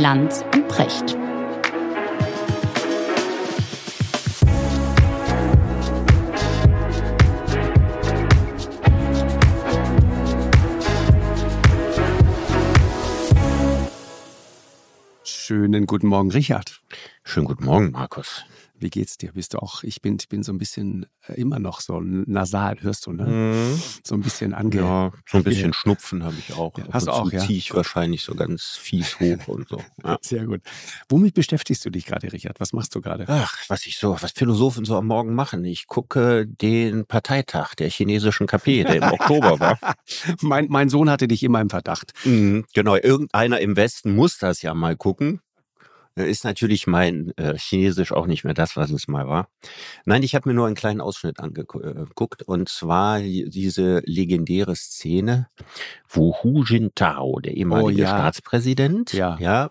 Lanz und Precht. Schönen guten Morgen, Richard. Schönen guten Morgen, Markus. Wie geht's dir? Bist du auch, ich bin, ich bin so ein bisschen äh, immer noch so nasal, hörst du, ne? Mhm. So ein bisschen ange. Ja, so ein bisschen Schnupfen habe ich auch. Ja, hast du auch, ja? ziehe ich wahrscheinlich so ganz fies hoch und so. Ja. Sehr gut. Womit beschäftigst du dich gerade, Richard? Was machst du gerade? Ach, was ich so, was Philosophen so am Morgen machen. Ich gucke den Parteitag der chinesischen KP, der im Oktober war. Mein, mein Sohn hatte dich immer im Verdacht. Mhm, genau, irgendeiner im Westen muss das ja mal gucken. Da Ist natürlich mein äh, Chinesisch auch nicht mehr das, was es mal war. Nein, ich habe mir nur einen kleinen Ausschnitt angeguckt und zwar die- diese legendäre Szene, wo Hu Jintao, der ehemalige Oh ja. Staatspräsident, Ja. ja,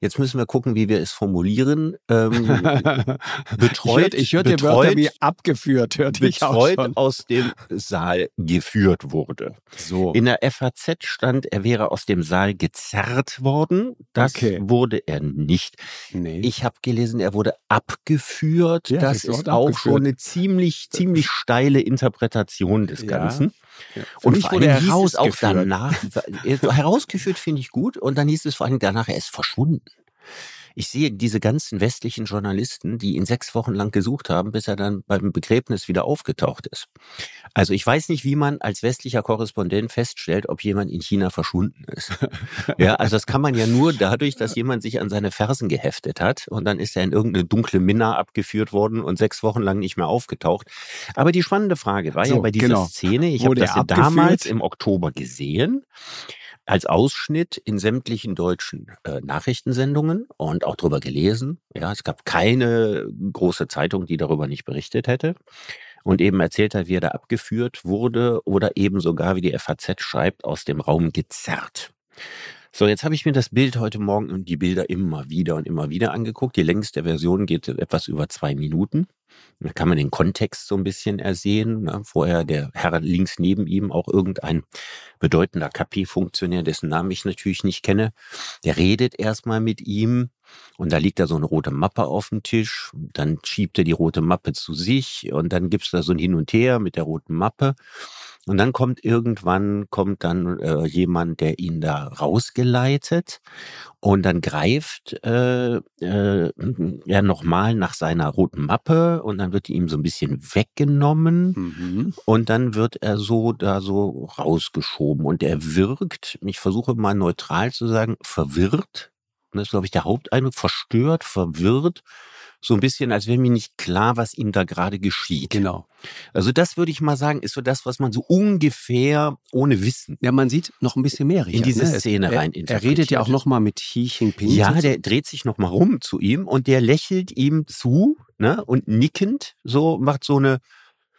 jetzt müssen wir gucken, wie wir es formulieren, ähm, betreut, ich hörte Wörter betreut, wie abgeführt, hörte ich auch betreut schon. aus dem Saal geführt wurde. So. In der FAZ stand, er wäre aus dem Saal gezerrt worden. Das Okay. wurde er nicht. nee. Ich habe gelesen, er wurde abgeführt. Ja, das ist auch abgeführt. schon eine ziemlich, ziemlich steile Interpretation des Ja. Ganzen. Ja. Und vor wurde er es auch danach, er- herausgeführt finde ich gut, und dann hieß es vor allem danach, er ist verschwunden. Ich sehe diese ganzen westlichen Journalisten, die ihn sechs Wochen lang gesucht haben, bis er dann beim Begräbnis wieder aufgetaucht ist. Also ich weiß nicht, wie man als westlicher Korrespondent feststellt, ob jemand in China verschwunden ist. Ja, also das kann man ja nur dadurch, dass jemand sich an seine Fersen geheftet hat und dann ist er in irgendeine dunkle Minna abgeführt worden und sechs Wochen lang nicht mehr aufgetaucht. Aber die spannende Frage war ja So, bei dieser genau. Szene, ich habe das ja damals im Oktober gesehen, als Ausschnitt in sämtlichen deutschen äh, Nachrichtensendungen und auch drüber gelesen. Ja, es gab keine große Zeitung, die darüber nicht berichtet hätte. Und eben erzählt hat, wie er da abgeführt wurde oder eben sogar, wie die FAZ schreibt, aus dem Raum gezerrt. So, jetzt habe ich mir das Bild heute Morgen und die Bilder immer wieder und immer wieder angeguckt. Die längste Version geht etwas über zwei Minuten. Da kann man den Kontext so ein bisschen ersehen. Ne? Vorher der Herr links neben ihm, auch irgendein bedeutender KP-Funktionär, dessen Namen ich natürlich nicht kenne, der redet erstmal mit ihm und da liegt da so eine rote Mappe auf dem Tisch. Dann schiebt er die rote Mappe zu sich und dann gibt's da so ein Hin und Her mit der roten Mappe. Und dann kommt irgendwann kommt dann äh, jemand, der ihn da rausgeleitet und dann greift äh, äh, er nochmal nach seiner roten Mappe und dann wird die ihm so ein bisschen weggenommen Mhm. und dann wird er so da so rausgeschoben und er wirkt, ich versuche mal neutral zu sagen, verwirrt. Das ist, glaube ich, der Haupteindruck, verstört, verwirrt. So ein bisschen, als wäre mir nicht klar, was ihm da gerade geschieht. Genau. Also das würde ich mal sagen, ist so das, was man so ungefähr ohne Wissen. Ja, man sieht noch ein bisschen mehr, Richard. diese ne? Szene er, rein Er redet ja auch noch mal mit Xi Jinping. Ja, der dreht sich noch mal rum zu ihm und der lächelt ihm zu, ne, und nickend so macht so eine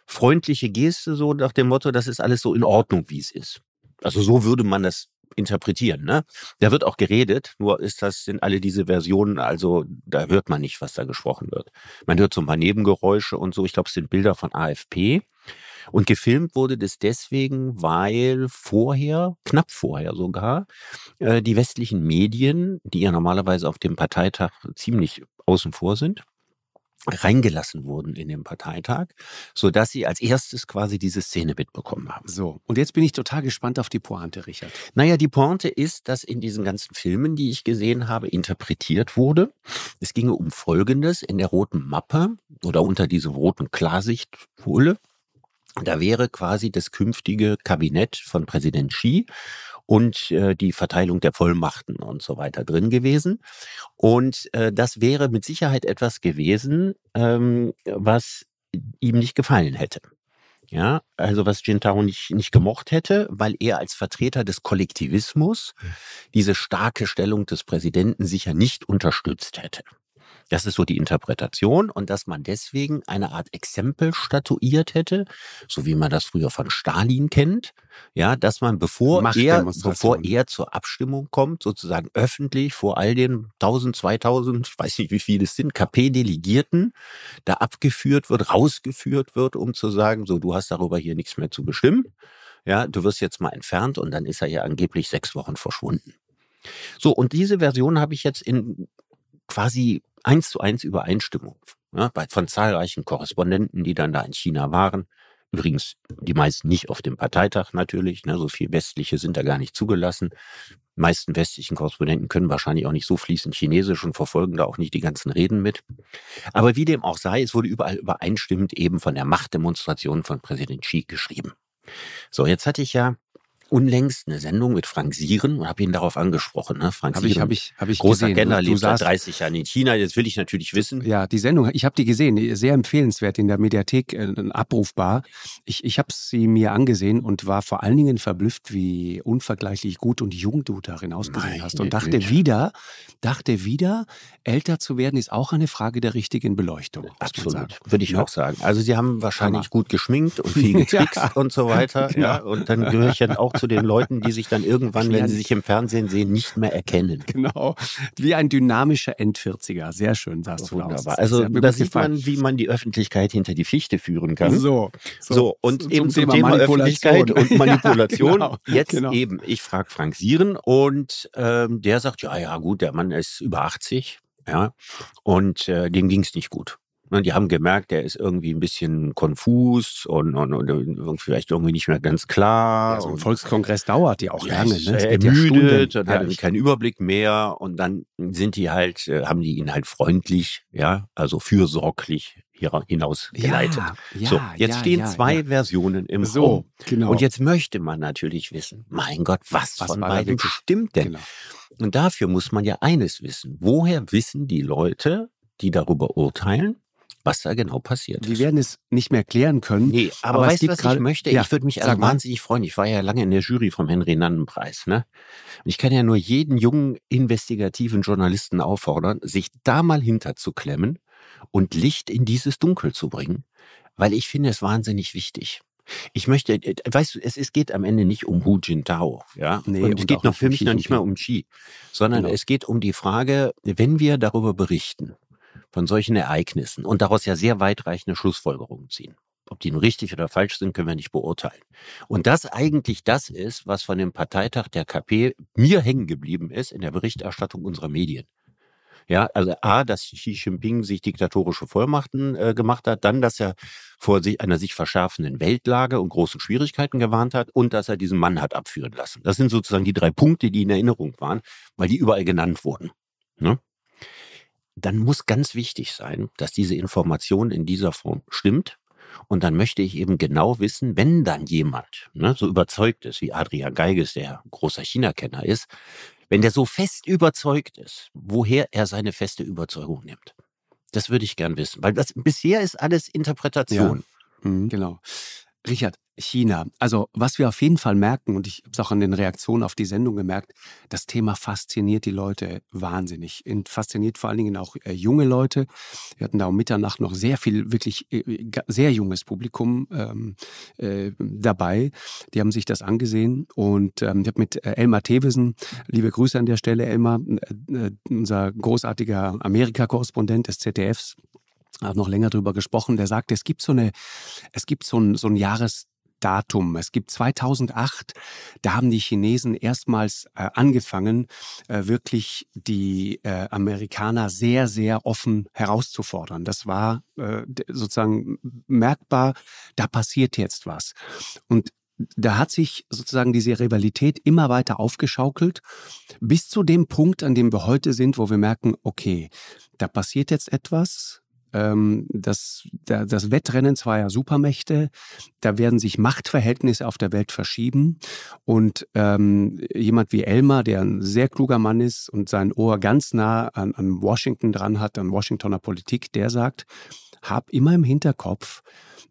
freundliche Geste so nach dem Motto, das ist alles so in Ordnung, wie es ist. Also so würde man das interpretieren, ne? Da wird auch geredet, nur ist das sind alle diese Versionen, also da hört man nicht, was da gesprochen wird. Man hört so ein paar Nebengeräusche und so, ich glaube, es sind Bilder von AFP. Und gefilmt wurde das deswegen, weil vorher, knapp vorher sogar, äh, die westlichen Medien, die ja normalerweise auf dem Parteitag ziemlich außen vor sind, reingelassen wurden in den Parteitag, so dass sie als erstes quasi diese Szene mitbekommen haben. So, und jetzt bin ich total gespannt auf die Pointe, Richard. Naja, die Pointe ist, dass in diesen ganzen Filmen, die ich gesehen habe, interpretiert wurde. Es ginge um Folgendes in der roten Mappe oder unter diesem roten Klarsichtfolie. Da wäre quasi das künftige Kabinett von Präsident Xi und äh, die Verteilung der Vollmachten und so weiter drin gewesen. Und äh, das wäre mit Sicherheit etwas gewesen, ähm, was ihm nicht gefallen hätte. Ja, also was Jintao nicht, nicht gemocht hätte, weil er als Vertreter des Kollektivismus diese starke Stellung des Präsidenten sicher nicht unterstützt hätte. Das ist so die Interpretation und dass man deswegen eine Art Exempel statuiert hätte, so wie man das früher von Stalin kennt, ja, dass man bevor er, bevor er zur Abstimmung kommt, sozusagen öffentlich vor all den 1000, 2000, ich weiß nicht wie viele es sind, KP-Delegierten, da abgeführt wird, rausgeführt wird, um zu sagen, so, du hast darüber hier nichts mehr zu bestimmen. Ja, du wirst jetzt mal entfernt und dann ist er ja angeblich sechs Wochen verschwunden. So, und diese Version habe ich jetzt in quasi eins zu eins Übereinstimmung ja, von zahlreichen Korrespondenten, die dann da in China waren. Übrigens, die meisten nicht auf dem Parteitag natürlich, ne, so viel westliche sind da gar nicht zugelassen. Die meisten westlichen Korrespondenten können wahrscheinlich auch nicht so fließend Chinesisch und verfolgen da auch nicht die ganzen Reden mit. Aber wie dem auch sei, es wurde überall übereinstimmend eben von der Machtdemonstration von Präsident Xi geschrieben. So, jetzt hatte ich ja unlängst eine Sendung mit Frank Sieren und habe ihn darauf angesprochen. Ne? Frank hab Sieren, ich, hab ich, hab ich großer gesehen. Kenner, lebt seit saßt- 30 Jahren in China. Jetzt will ich natürlich wissen. Ja, die Sendung, ich habe die gesehen, sehr empfehlenswert in der Mediathek äh, abrufbar. Ich, ich habe sie mir angesehen und war vor allen Dingen verblüfft, wie unvergleichlich gut und jung du darin ausgesehen Meine hast und dachte Güte. wieder, dachte wieder, älter zu werden ist auch eine Frage der richtigen Beleuchtung. Absolut, würde ich Ja. auch sagen. Also sie haben wahrscheinlich Hammer. gut geschminkt und viel getrickst Ja. und so weiter. Genau. Ja, und dann gehöre ich dann auch zu den Leuten, die sich dann irgendwann, wenn Ja. sie sich im Fernsehen sehen, nicht mehr erkennen. Genau, wie ein dynamischer End-40er. Sehr schön sahst du da aus. Wunderbar. Also da sieht gefallen. man, wie man die Öffentlichkeit hinter die Fichte führen kann. So, So, und zum eben zum Thema Thema, Manipulation. Öffentlichkeit und Manipulation. Genau, Jetzt genau. eben, ich frage Frank Sieren und ähm, der sagt, ja, ja, gut, der Mann ist über 80, ja, und äh, dem ging's nicht gut. Und die haben gemerkt, der ist irgendwie ein bisschen konfus und, und, und vielleicht irgendwie nicht mehr ganz klar. Ja, so ein Volkskongress dauert ja auch ja, lange. ist, Ne? Ja ermüdet Stunden. und hat Herrlich. keinen Überblick mehr und dann sind die halt, äh, haben die ihn halt freundlich, ja, also fürsorglich hier hinaus geleitet. Ja, ja, so, jetzt ja, stehen ja, zwei ja. Versionen im So, Raum. genau. Und jetzt möchte man natürlich wissen, mein Gott, was, Was von beiden stimmt denn? Genau. Und dafür muss man ja eines wissen. Woher wissen die Leute, die darüber urteilen, was da genau passiert Wir ist? werden es nicht mehr klären können. Nee, aber, aber weißt du, was ich möchte? Ja, ich würde mich also wahnsinnig freuen. Ich war ja lange in der Jury vom Henry-Nannen-Preis. Ne? Und ich kann ja nur jeden jungen, investigativen Journalisten auffordern, sich da mal hinterzuklemmen und Licht in dieses Dunkel zu bringen, weil ich finde es wahnsinnig wichtig. Ich möchte, äh, weißt du, es, es geht am Ende nicht um Hu Jintao, ja. Nee, und und es geht noch für mich noch nicht mal um Xi, sondern Genau. es geht um die Frage, wenn wir darüber berichten, von solchen Ereignissen und daraus ja sehr weitreichende Schlussfolgerungen ziehen. Ob die nun richtig oder falsch sind, können wir nicht beurteilen. Und das eigentlich das ist, was von dem Parteitag der KP mir hängen geblieben ist in der Berichterstattung unserer Medien. Ja, also A, dass Xi Jinping sich diktatorische Vollmachten äh, gemacht hat, dann, dass er vor sich, einer sich verschärfenden Weltlage und großen Schwierigkeiten gewarnt hat und dass er diesen Mann hat abführen lassen. Das sind sozusagen die drei Punkte, die in Erinnerung waren, weil die überall genannt wurden. Ne? Dann muss ganz wichtig sein, dass diese Information in dieser Form stimmt. Und dann möchte ich eben genau wissen, wenn dann jemand ne, so überzeugt ist, wie Adrian Geiges, der großer China-Kenner ist, wenn der so fest überzeugt ist, woher er seine feste Überzeugung nimmt. Das würde ich gern wissen, weil das bisher ist alles Interpretation. Mhm, genau. Richard, China. Also was wir auf jeden Fall merken, und ich habe es auch an den Reaktionen auf die Sendung gemerkt, das Thema fasziniert die Leute wahnsinnig. Und fasziniert vor allen Dingen auch äh, junge Leute. Wir hatten da um Mitternacht noch sehr viel, wirklich äh, sehr junges Publikum ähm, äh, dabei. Die haben sich das angesehen. Und ähm, ich habe mit äh, Elmar Thewesen, liebe Grüße an der Stelle, Elmar, äh, äh, unser großartiger Amerika-Korrespondent des ZDFs, auch noch länger drüber gesprochen, der sagte, es gibt so eine, es gibt so ein, so ein Jahresdatum. Es gibt 2008, da haben die Chinesen erstmals äh, angefangen, äh, wirklich die äh, Amerikaner sehr, sehr offen herauszufordern. Das war äh, sozusagen merkbar, da passiert jetzt was. Und da hat sich sozusagen diese Rivalität immer weiter aufgeschaukelt, bis zu dem Punkt, an dem wir heute sind, wo wir merken, okay, da passiert jetzt etwas, das, da- das Wettrennen zweier Supermächte, da werden sich Machtverhältnisse auf der Welt verschieben. Und ähm, jemand wie Elmar, der ein sehr kluger Mann ist und sein Ohr ganz nah an, an Washington dran hat, an Washingtoner Politik, der sagt, hab immer im Hinterkopf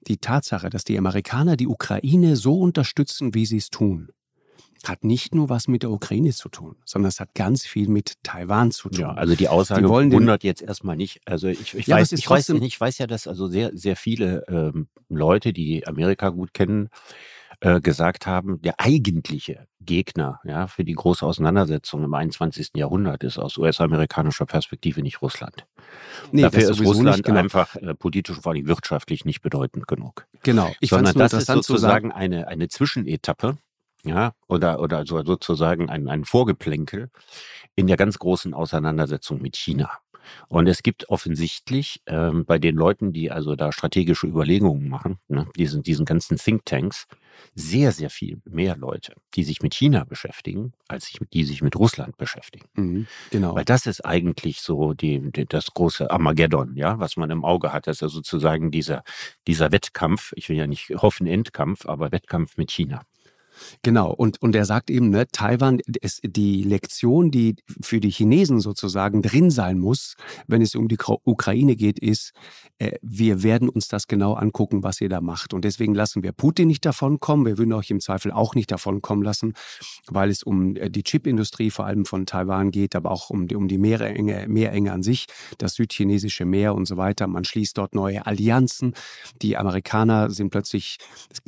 die Tatsache, dass die Amerikaner die Ukraine so unterstützen, wie sie es tun, hat nicht nur was mit der Ukraine zu tun, sondern es hat ganz viel mit Taiwan zu tun. Ja, also die Aussage Die wollen wundert jetzt erstmal nicht. Also ich, ich Ja, weiß, ich weiß, ich weiß ja, dass also sehr, sehr viele ähm, Leute, die Amerika gut kennen, äh, gesagt haben, der eigentliche Gegner ja, für die große Auseinandersetzung im 21. Jahrhundert ist aus US-amerikanischer Perspektive nicht Russland. nee, Dafür ist Russland genau. einfach äh, politisch und vor allem wirtschaftlich nicht bedeutend genug. genau. Ich Sondern das ist interessant zu sagen, sozusagen eine, eine Zwischenetappe, ja, oder, oder so, sozusagen ein, ein Vorgeplänkel in der ganz großen Auseinandersetzung mit China. Und es gibt offensichtlich ähm, bei den Leuten, die also da strategische Überlegungen machen, ne, diesen, diesen ganzen Thinktanks, sehr, sehr viel mehr Leute, die sich mit China beschäftigen, als sich, die sich mit Russland beschäftigen. Mhm, genau. Weil das ist eigentlich so die, die, das große Armageddon, ja, was man im Auge hat. Das ist ja sozusagen dieser, dieser Wettkampf, ich will ja nicht hoffen Endkampf, aber Wettkampf mit China. Genau, und, und er sagt eben, ne, Taiwan ist die Lektion, die für die Chinesen sozusagen drin sein muss, wenn es um die Ukraine geht, ist, äh, wir werden uns das genau angucken, was ihr da macht. Und deswegen lassen wir Putin nicht davon kommen. Wir würden euch im Zweifel auch nicht davon kommen lassen, weil es um äh, die Chipindustrie vor allem von Taiwan geht, aber auch um die, um die Meerenge, Meerenge an sich, das südchinesische Meer und so weiter. Man schließt dort neue Allianzen. Die Amerikaner sind plötzlich,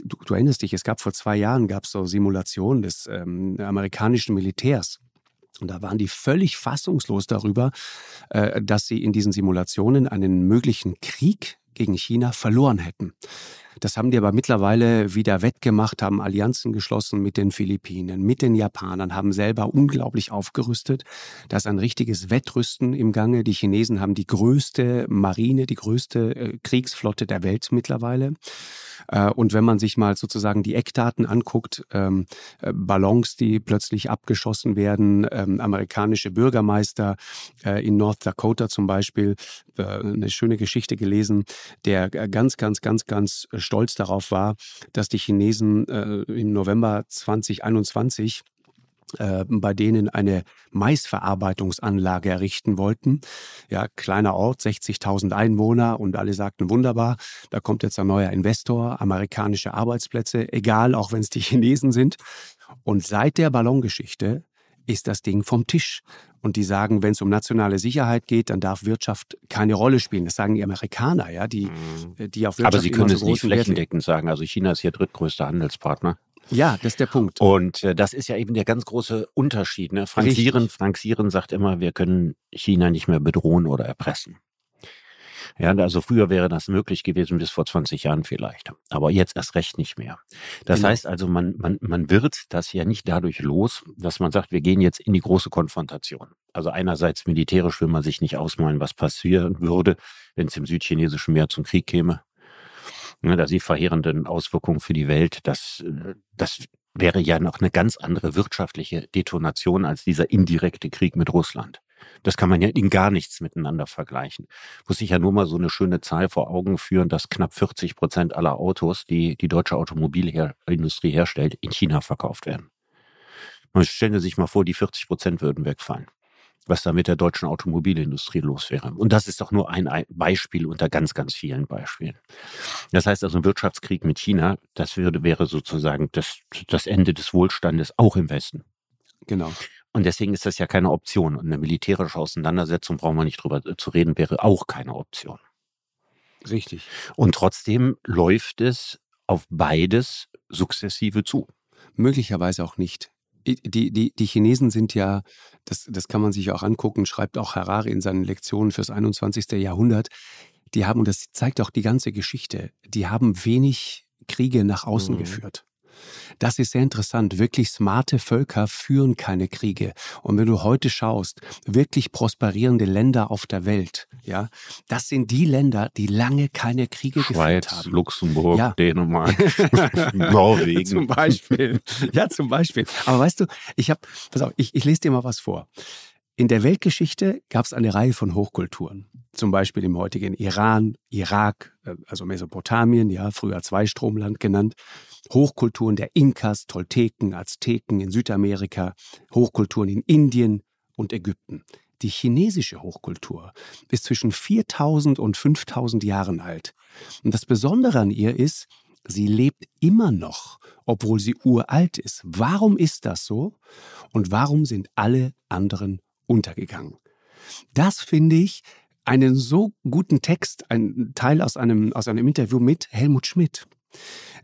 du, du erinnerst dich, es gab vor zwei Jahren, gab es so Simulationen des ähm, amerikanischen Militärs. Und da waren die völlig fassungslos darüber, äh, dass sie in diesen Simulationen einen möglichen Krieg gegen China verloren hätten. Das haben die aber mittlerweile wieder wettgemacht, haben Allianzen geschlossen mit den Philippinen, mit den Japanern, haben selber unglaublich aufgerüstet. Da ist ein richtiges Wettrüsten im Gange. Die Chinesen haben die größte Marine, die größte äh, Kriegsflotte der Welt mittlerweile. Äh, und wenn man sich mal sozusagen die Eckdaten anguckt, ähm, äh, Ballons, die plötzlich abgeschossen werden, ähm, amerikanische Bürgermeister in North Dakota zum Beispiel, eine schöne Geschichte gelesen, der ganz, ganz, ganz, ganz stolz darauf war, dass die Chinesen im November 2021 äh, bei denen eine Maisverarbeitungsanlage errichten wollten. Ja, kleiner Ort, 60.000 Einwohner und alle sagten wunderbar, da kommt jetzt ein neuer Investor, amerikanische Arbeitsplätze, egal, auch wenn es die Chinesen sind. Und seit der Ballongeschichte ist das Ding vom Tisch. Und die sagen, wenn es um nationale Sicherheit geht, dann darf Wirtschaft keine Rolle spielen. Das sagen die Amerikaner, ja, die, mhm. die auf Wirtschaft Aber sie können so es nicht flächendeckend sagen. Also China ist hier drittgrößter Handelspartner. Ja, das ist der Punkt. Und äh, das ist ja eben der ganz große Unterschied. Ne? Frank, Sieren, Frank Sieren sagt immer, wir können China nicht mehr bedrohen oder erpressen. Ja, also früher wäre das möglich gewesen, bis vor 20 Jahren vielleicht. Aber jetzt erst recht nicht mehr. Das genau. heißt also, man, man, man wird das ja nicht dadurch los, dass man sagt, wir gehen jetzt in die große Konfrontation. Also einerseits militärisch will man sich nicht ausmalen, was passieren würde, wenn es im südchinesischen Meer zum Krieg käme ne, da die verheerenden Auswirkungen für die Welt, das, äh, das wäre ja noch eine ganz andere wirtschaftliche Detonation als dieser indirekte Krieg mit Russland. Das kann man ja in gar nichts miteinander vergleichen. Muss ich ja nur mal so eine schöne Zahl vor Augen führen, dass knapp 40 Prozent aller Autos, die die deutsche Automobilindustrie herstellt, in China verkauft werden. Man stelle sich mal vor, die 40 Prozent würden wegfallen was da mit der deutschen Automobilindustrie los wäre. Und das ist doch nur ein Beispiel unter ganz, ganz vielen Beispielen. Das heißt also, ein Wirtschaftskrieg mit China, das würde, wäre sozusagen das, das Ende des Wohlstandes auch im Westen. Genau. Und deswegen ist das ja keine Option. Und eine militärische Auseinandersetzung, brauchen wir nicht drüber zu reden, wäre auch keine Option. Richtig. Und trotzdem läuft es auf beides sukzessive zu. Möglicherweise auch nicht. Die, die, die Chinesen sind ja, das, das kann man sich auch angucken, schreibt auch Harari in seinen Lektionen fürs 21. Jahrhundert, die haben, und das zeigt auch die ganze Geschichte, die haben wenig Kriege nach außen mhm. geführt. Das ist sehr interessant. Wirklich smarte Völker führen keine Kriege. Und wenn du heute schaust, wirklich prosperierende Länder auf der Welt, ja, das sind die Länder, die lange keine Kriege Schweiz, geführt haben. Luxemburg, ja. Dänemark, Norwegen. zum Beispiel. Ja, zum Beispiel. Aber weißt du, ich habe, pass auf, ich, ich lese dir mal was vor. In der Weltgeschichte gab es eine Reihe von Hochkulturen, zum Beispiel im heutigen Iran, Irak, äh, also Mesopotamien, ja, früher Zweistromland genannt, Hochkulturen der Inkas, Tolteken, Azteken in Südamerika, Hochkulturen in Indien und Ägypten. Die chinesische Hochkultur ist zwischen 4000 und 5000 Jahren alt. Und das Besondere an ihr ist, sie lebt immer noch, obwohl sie uralt ist. Warum ist das so? Und warum sind alle anderen untergegangen. Das finde ich einen so guten Text, ein Teil aus einem, aus einem Interview mit Helmut Schmidt,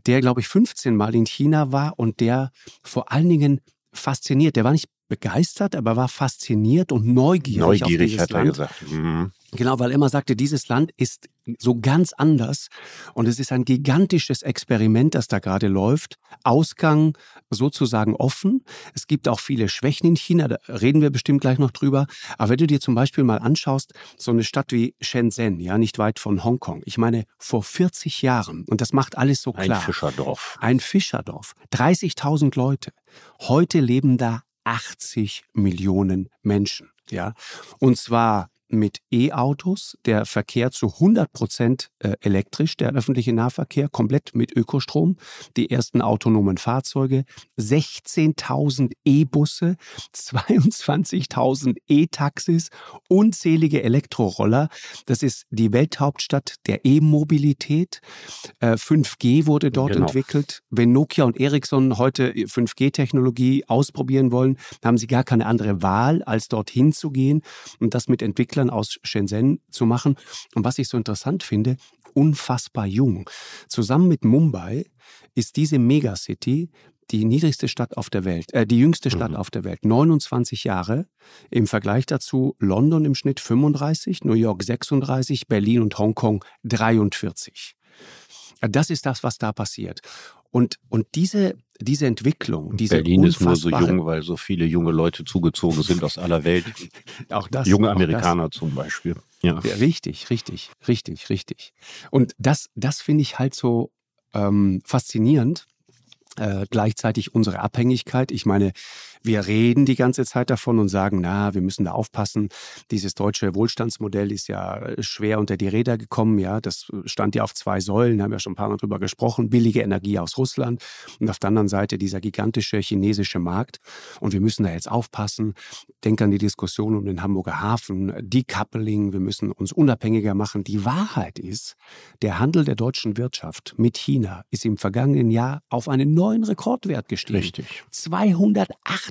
der, glaube ich, 15 Mal in China war und der vor allen Dingen fasziniert, der war nicht begeistert, aber war fasziniert und neugierig. Neugierig, hat er Land. gesagt. Mhm. Genau, weil er immer sagte, dieses Land ist so ganz anders. Und es ist ein gigantisches Experiment, das da gerade läuft. Ausgang sozusagen offen. Es gibt auch viele Schwächen in China, da reden wir bestimmt gleich noch drüber. Aber wenn du dir zum Beispiel mal anschaust, so eine Stadt wie Shenzhen, ja, nicht weit von Hongkong. Ich meine, vor 40 Jahren, und das macht alles so klar. Ein Fischerdorf. Ein Fischerdorf. 30.000 Leute. Heute leben da 80 Millionen Menschen, ja. Und zwar mit E-Autos, der Verkehr zu 100 Prozent äh, elektrisch, der öffentliche Nahverkehr komplett mit Ökostrom, die ersten autonomen Fahrzeuge, 16.000 E-Busse, 22.000 E-Taxis, unzählige Elektroroller. Das ist die Welthauptstadt der E-Mobilität. 5G äh, wurde dort genau. entwickelt. Wenn Nokia und Ericsson heute 5G-Technologie ausprobieren wollen, haben sie gar keine andere Wahl, als dorthin zu gehen und das mit Entwicklern Entwicklern aus Shenzhen zu machen. Und was ich so interessant finde, unfassbar jung. Zusammen mit Mumbai ist diese Megacity die niedrigste Stadt auf der Welt, äh, die jüngste Stadt mhm. auf der Welt. 29 Jahre. Im Vergleich dazu London im Schnitt 35, New York 36, Berlin und Hongkong 43. Das ist das, was da passiert. Und, und diese, diese Entwicklung, diese Berlin ist nur so jung, weil so viele junge Leute zugezogen sind aus aller Welt. auch das. Junge Amerikaner zum Beispiel. Ja. ja. Richtig, richtig, richtig, richtig. Und das, das finde ich halt so ähm, faszinierend. Äh, gleichzeitig unsere Abhängigkeit. Ich meine, wir reden die ganze Zeit davon und sagen, na, wir müssen da aufpassen. Dieses deutsche Wohlstandsmodell ist ja äh, schwer unter die Räder gekommen. Ja, das stand ja auf zwei Säulen, haben wir schon ein paar Mal drüber gesprochen. Billige Energie aus Russland und auf der anderen Seite dieser gigantische chinesische Markt. Und wir müssen da jetzt aufpassen. Denk an die Diskussion um den Hamburger Hafen, Decoupling. Wir müssen uns unabhängiger machen. Die Wahrheit ist, der Handel der deutschen Wirtschaft mit China ist im vergangenen Jahr auf einen neuen Rekordwert gestiegen. Richtig.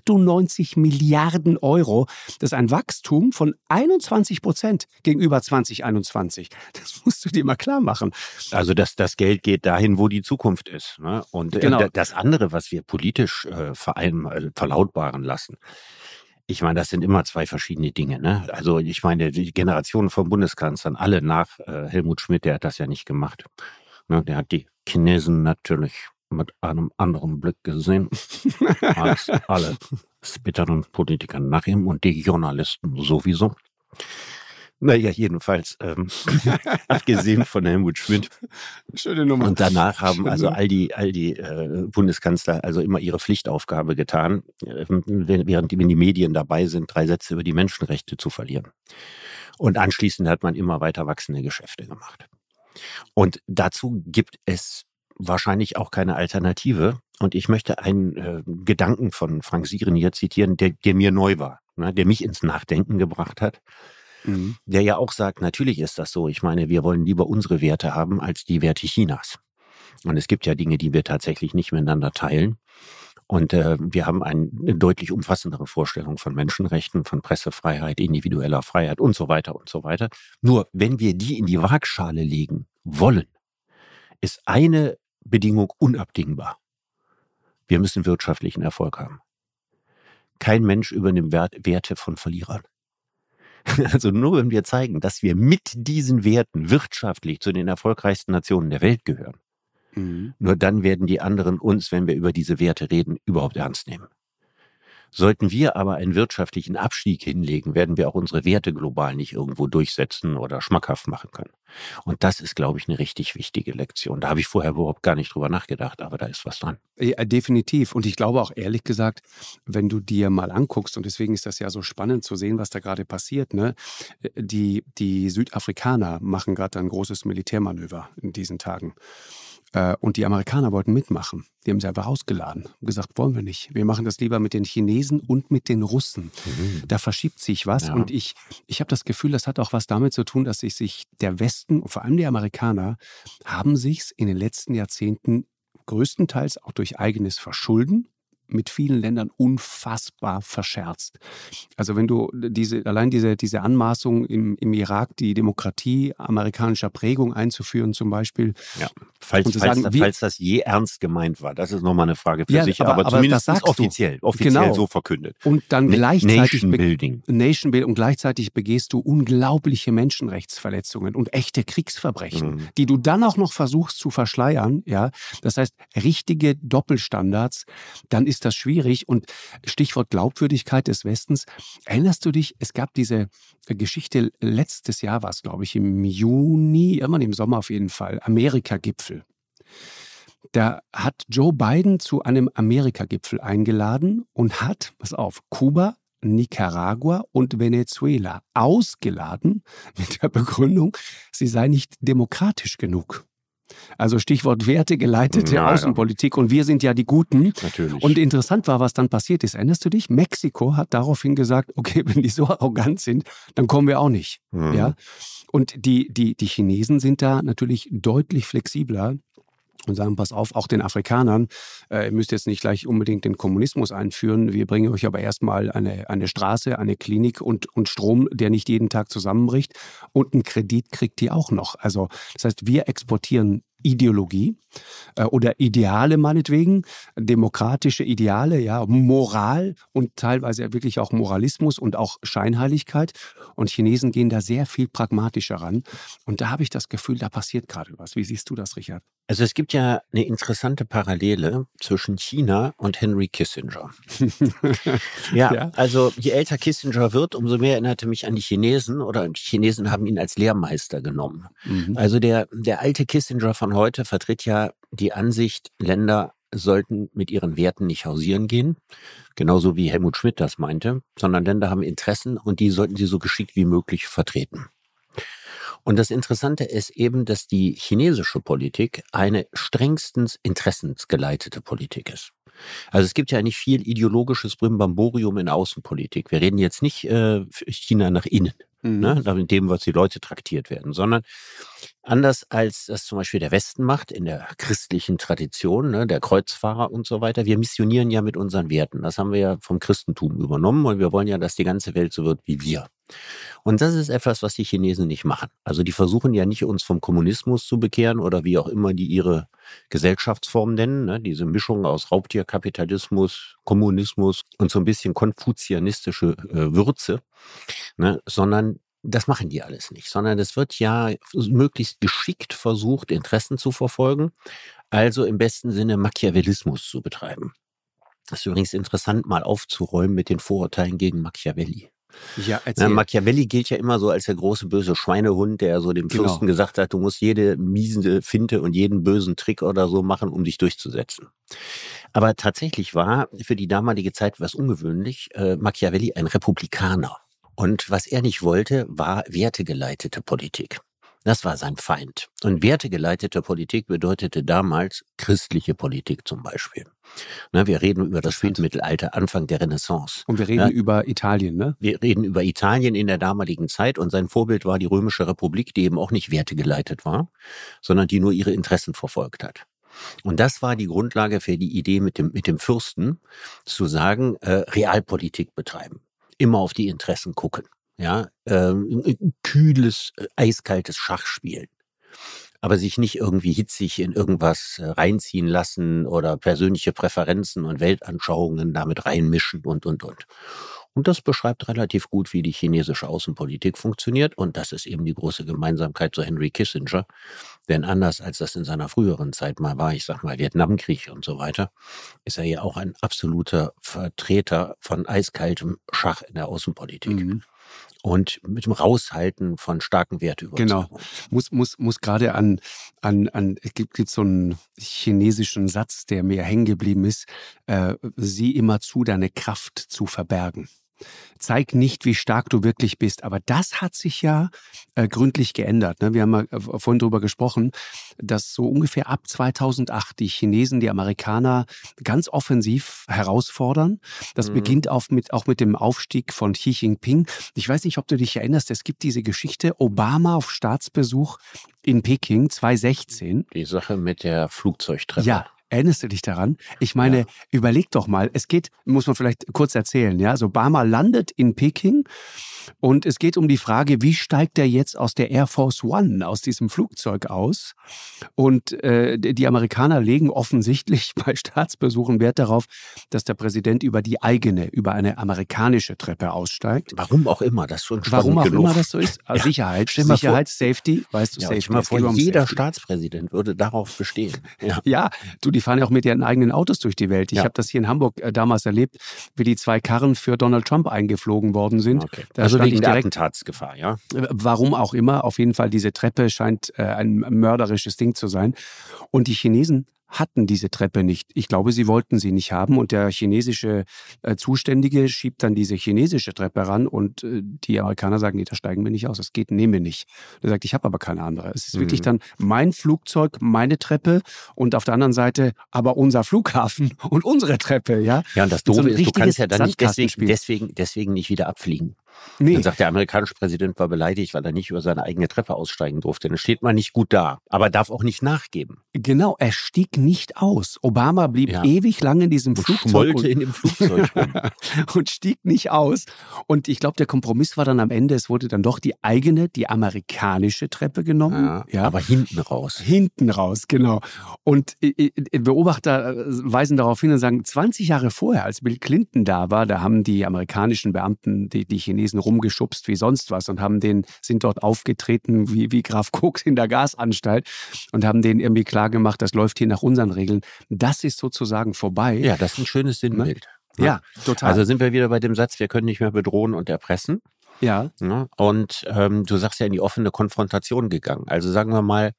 298 Milliarden Euro. Das ist ein Wachstum von 21 Prozent gegenüber 2021. Das musst du dir mal klar machen. Also das, das Geld geht dahin, wo die Zukunft ist. Ne? Und äh, genau. das andere, was wir politisch äh, äh, verlautbaren lassen, ich meine, das sind immer zwei verschiedene Dinge. Ne? Also ich meine, die Generationen von Bundeskanzlern, alle nach äh, Helmut Schmidt, der hat das ja nicht gemacht. Ne? Der hat die Chinesen natürlich mit einem anderen Blick gesehen als alle bitteren Politiker nach ihm und die Journalisten sowieso. Naja, jedenfalls, ähm, abgesehen von Helmut Schmidt. Schöne Nummer. Und danach haben also all die, all die äh, Bundeskanzler also immer ihre Pflichtaufgabe getan, äh, während die, wenn die Medien dabei sind, drei Sätze über die Menschenrechte zu verlieren. Und anschließend hat man immer weiter wachsende Geschäfte gemacht. Und dazu gibt es wahrscheinlich auch keine Alternative. Und ich möchte einen äh, Gedanken von Frank Siren hier zitieren, der, der mir neu war, ne, der mich ins Nachdenken gebracht hat. Mhm. Der ja auch sagt, natürlich ist das so. Ich meine, wir wollen lieber unsere Werte haben als die Werte Chinas. Und es gibt ja Dinge, die wir tatsächlich nicht miteinander teilen. Und äh, wir haben eine deutlich umfassendere Vorstellung von Menschenrechten, von Pressefreiheit, individueller Freiheit und so weiter und so weiter. Nur wenn wir die in die Waagschale legen wollen, ist eine Bedingung unabdingbar. Wir müssen wirtschaftlichen Erfolg haben. Kein Mensch übernimmt Werte von Verlierern. Also nur wenn wir zeigen, dass wir mit diesen Werten wirtschaftlich zu den erfolgreichsten Nationen der Welt gehören, mhm. nur dann werden die anderen uns, wenn wir über diese Werte reden, überhaupt ernst nehmen. Sollten wir aber einen wirtschaftlichen Abstieg hinlegen, werden wir auch unsere Werte global nicht irgendwo durchsetzen oder schmackhaft machen können. Und das ist, glaube ich, eine richtig wichtige Lektion. Da habe ich vorher überhaupt gar nicht drüber nachgedacht, aber da ist was dran. Ja, definitiv. Und ich glaube auch ehrlich gesagt, wenn du dir mal anguckst, und deswegen ist das ja so spannend zu sehen, was da gerade passiert, ne? Die, die Südafrikaner machen gerade ein großes Militärmanöver in diesen Tagen. Äh, und die Amerikaner wollten mitmachen. Die haben sie einfach ausgeladen und gesagt, wollen wir nicht. Wir machen das lieber mit den Chinesen und mit den Russen. Mhm. Da verschiebt sich was. Ja. Und ich, ich habe das Gefühl, das hat auch was damit zu tun, dass sich, sich der Westen und vor allem die Amerikaner haben sich in den letzten Jahrzehnten größtenteils auch durch eigenes Verschulden mit vielen Ländern unfassbar verscherzt. Also wenn du diese, allein diese, diese Anmaßung im, im Irak, die Demokratie amerikanischer Prägung einzuführen zum Beispiel. Ja, falls, falls, sagen, falls, falls das je ernst gemeint war, das ist nochmal eine Frage für ja, sich, aber, aber, zumindest offiziell, offiziell genau. so verkündet. Und dann gleichzeitig Nation Building. Nation Building und gleichzeitig begehst du unglaubliche Menschenrechtsverletzungen und echte Kriegsverbrechen, mhm. die du dann auch noch versuchst zu verschleiern, ja. Das heißt, richtige Doppelstandards, dann ist das schwierig und Stichwort Glaubwürdigkeit des Westens. Erinnerst du dich, es gab diese Geschichte letztes Jahr war es, glaube ich, im Juni, irgendwann im Sommer auf jeden Fall, Amerika-Gipfel. Da hat Joe Biden zu einem Amerika-Gipfel eingeladen und hat, pass auf, Kuba, Nicaragua und Venezuela ausgeladen mit der Begründung, sie sei nicht demokratisch genug. Also Stichwort wertegeleitete ja, Außenpolitik. Ja. Und wir sind ja die Guten. Natürlich. Und interessant war, was dann passiert ist. Erinnerst du dich? Mexiko hat daraufhin gesagt, okay, wenn die so arrogant sind, dann kommen wir auch nicht. Mhm. Ja. Und die, die, die Chinesen sind da natürlich deutlich flexibler und sagen, pass auf, auch den Afrikanern, äh, ihr müsst jetzt nicht gleich unbedingt den Kommunismus einführen, wir bringen euch aber erstmal eine, eine Straße, eine Klinik und, und Strom, der nicht jeden Tag zusammenbricht und einen Kredit kriegt ihr auch noch. Also das heißt, wir exportieren Ideologie äh, oder Ideale meinetwegen, demokratische Ideale, ja, Moral und teilweise wirklich auch Moralismus und auch Scheinheiligkeit. Und Chinesen gehen da sehr viel pragmatischer ran. Und da habe ich das Gefühl, da passiert gerade was. Wie siehst du das, Richard? Also es gibt ja eine interessante Parallele zwischen China und Henry Kissinger. ja, ja, also je älter Kissinger wird, umso mehr erinnerte mich an die Chinesen oder die Chinesen haben ihn als Lehrmeister genommen. Mhm. Also der, der alte Kissinger von heute vertritt ja die Ansicht, Länder sollten mit ihren Werten nicht hausieren gehen, genauso wie Helmut Schmidt das meinte, sondern Länder haben Interessen und die sollten sie so geschickt wie möglich vertreten. Und das Interessante ist eben, dass die chinesische Politik eine strengstens interessensgeleitete Politik ist. Also es gibt ja nicht viel ideologisches Brimbamborium in Außenpolitik. Wir reden jetzt nicht äh, China nach innen, mhm. ne, mit dem, was die Leute traktiert werden, sondern anders als das zum Beispiel der Westen macht, in der christlichen Tradition, ne, der Kreuzfahrer und so weiter. Wir missionieren ja mit unseren Werten. Das haben wir ja vom Christentum übernommen und wir wollen ja, dass die ganze Welt so wird wie wir. Und das ist etwas, was die Chinesen nicht machen. Also die versuchen ja nicht, uns vom Kommunismus zu bekehren oder wie auch immer die ihre Gesellschaftsform nennen, ne? diese Mischung aus Raubtierkapitalismus, Kommunismus und so ein bisschen konfuzianistische äh, Würze, ne? sondern das machen die alles nicht, sondern es wird ja möglichst geschickt versucht, Interessen zu verfolgen, also im besten Sinne Machiavellismus zu betreiben. Das ist übrigens interessant, mal aufzuräumen mit den Vorurteilen gegen Machiavelli. Ja. Na, Machiavelli gilt ja immer so als der große böse Schweinehund, der so dem genau. Fürsten gesagt hat, du musst jede miese Finte und jeden bösen Trick oder so machen, um dich durchzusetzen. Aber tatsächlich war für die damalige Zeit was ungewöhnlich, äh, Machiavelli ein Republikaner. Und was er nicht wollte, war wertegeleitete Politik. Das war sein Feind. Und wertegeleitete Politik bedeutete damals christliche Politik zum Beispiel. Na, wir reden über das Spätmittelalter, Anfang der Renaissance. Und wir reden ja, über Italien, ne? Wir reden über Italien in der damaligen Zeit und sein Vorbild war die Römische Republik, die eben auch nicht wertegeleitet war, sondern die nur ihre Interessen verfolgt hat. Und das war die Grundlage für die Idee mit dem, mit dem Fürsten, zu sagen, äh, Realpolitik betreiben. Immer auf die Interessen gucken ja, ähm, kühles, äh, eiskaltes Schach spielen. Aber sich nicht irgendwie hitzig in irgendwas äh, reinziehen lassen oder persönliche Präferenzen und Weltanschauungen damit reinmischen und, und, und. Und das beschreibt relativ gut, wie die chinesische Außenpolitik funktioniert. Und das ist eben die große Gemeinsamkeit zu Henry Kissinger. Denn anders als das in seiner früheren Zeit mal war, ich sag mal Vietnamkrieg und so weiter, ist er ja auch ein absoluter Vertreter von eiskaltem Schach in der Außenpolitik. Mhm und mit dem Raushalten von starken Wertüberzeugungen. Genau. Muss, muss, muss gerade an, an, an, es gibt, gibt so einen chinesischen Satz, der mir hängen geblieben ist, äh, sieh immer zu, deine Kraft zu verbergen. Zeig nicht, wie stark du wirklich bist. Aber das hat sich ja äh, gründlich geändert. Ne? Wir haben mal äh, vorhin darüber gesprochen, dass so ungefähr ab 2008 die Chinesen, die Amerikaner ganz offensiv herausfordern. Das mhm. beginnt auch mit, auch mit dem Aufstieg von Xi Jinping. Ich weiß nicht, ob du dich erinnerst, es gibt diese Geschichte, Obama auf Staatsbesuch in Peking 2016. Die Sache mit der Flugzeugtreppe. Ja, Erinnerst du dich daran? Ich meine, ja. überleg doch mal, es geht, muss man vielleicht kurz erzählen, ja, so Obama landet in Peking und es geht um die Frage, wie steigt er jetzt aus der Air Force One, aus diesem Flugzeug aus? Und äh, die Amerikaner legen offensichtlich bei Staatsbesuchen Wert darauf, dass der Präsident über die eigene, über eine amerikanische Treppe aussteigt. Warum auch immer, das schon Warum auch genug. immer das so ist. Ja. Sicherheit, Sicherheit, vor, Safety, weißt du, ja, Safety. Mal vor, jeder Safety. Staatspräsident würde darauf bestehen. Ja. ja, du, die fahren ja auch mit ihren eigenen Autos durch die Welt. Ich habe das hier in Hamburg äh, damals erlebt, wie die zwei Karren für Donald Trump eingeflogen worden sind. Okay. Da also wegen der Attentatsgefahr, ja? Warum auch immer, auf jeden Fall, diese Treppe scheint äh, ein mörderisches Ding zu sein. Und die Chinesen hatten diese Treppe nicht. Ich glaube, sie wollten sie nicht haben und der chinesische äh, Zuständige schiebt dann diese chinesische Treppe ran und äh, die Amerikaner sagen, nee, da steigen wir nicht aus, das geht, nehmen wir nicht. Er sagt, ich habe aber keine andere. Es ist mhm. wirklich dann mein Flugzeug, meine Treppe und auf der anderen Seite aber unser Flughafen und unsere Treppe, ja. Ja, und das Doofe so ist, du kannst ja dann nicht deswegen, deswegen, deswegen nicht wieder abfliegen. Nee. Dann sagt der amerikanische Präsident war beleidigt, weil er nicht über seine eigene Treppe aussteigen durfte. Dann steht man nicht gut da, aber darf auch nicht nachgeben. Genau, er stieg nicht aus. Obama blieb ja. ewig lang in diesem und Flugzeug schmollte und, in dem Flugzeug und stieg nicht aus. Und ich glaube, der Kompromiss war dann am Ende, es wurde dann doch die eigene, die amerikanische Treppe genommen. Ja, ja. Aber hinten raus. Hinten raus, genau. Und Beobachter äh, weisen darauf hin und sagen, 20 Jahre vorher, als Bill Clinton da war, da haben die amerikanischen Beamten die, die Chinesen Chinesen rumgeschubst wie sonst was und haben den, sind dort aufgetreten wie, wie Graf Koks in der Gasanstalt und haben denen irgendwie klar gemacht, das läuft hier nach unseren Regeln. Das ist sozusagen vorbei. Ja, das ist ein schönes Sinnbild. Ne? Ja, total. Also sind wir wieder bei dem Satz, wir können nicht mehr bedrohen und erpressen. Ja. Ne? Und ähm, du sagst ja in die offene Konfrontation gegangen. Also sagen wir mal,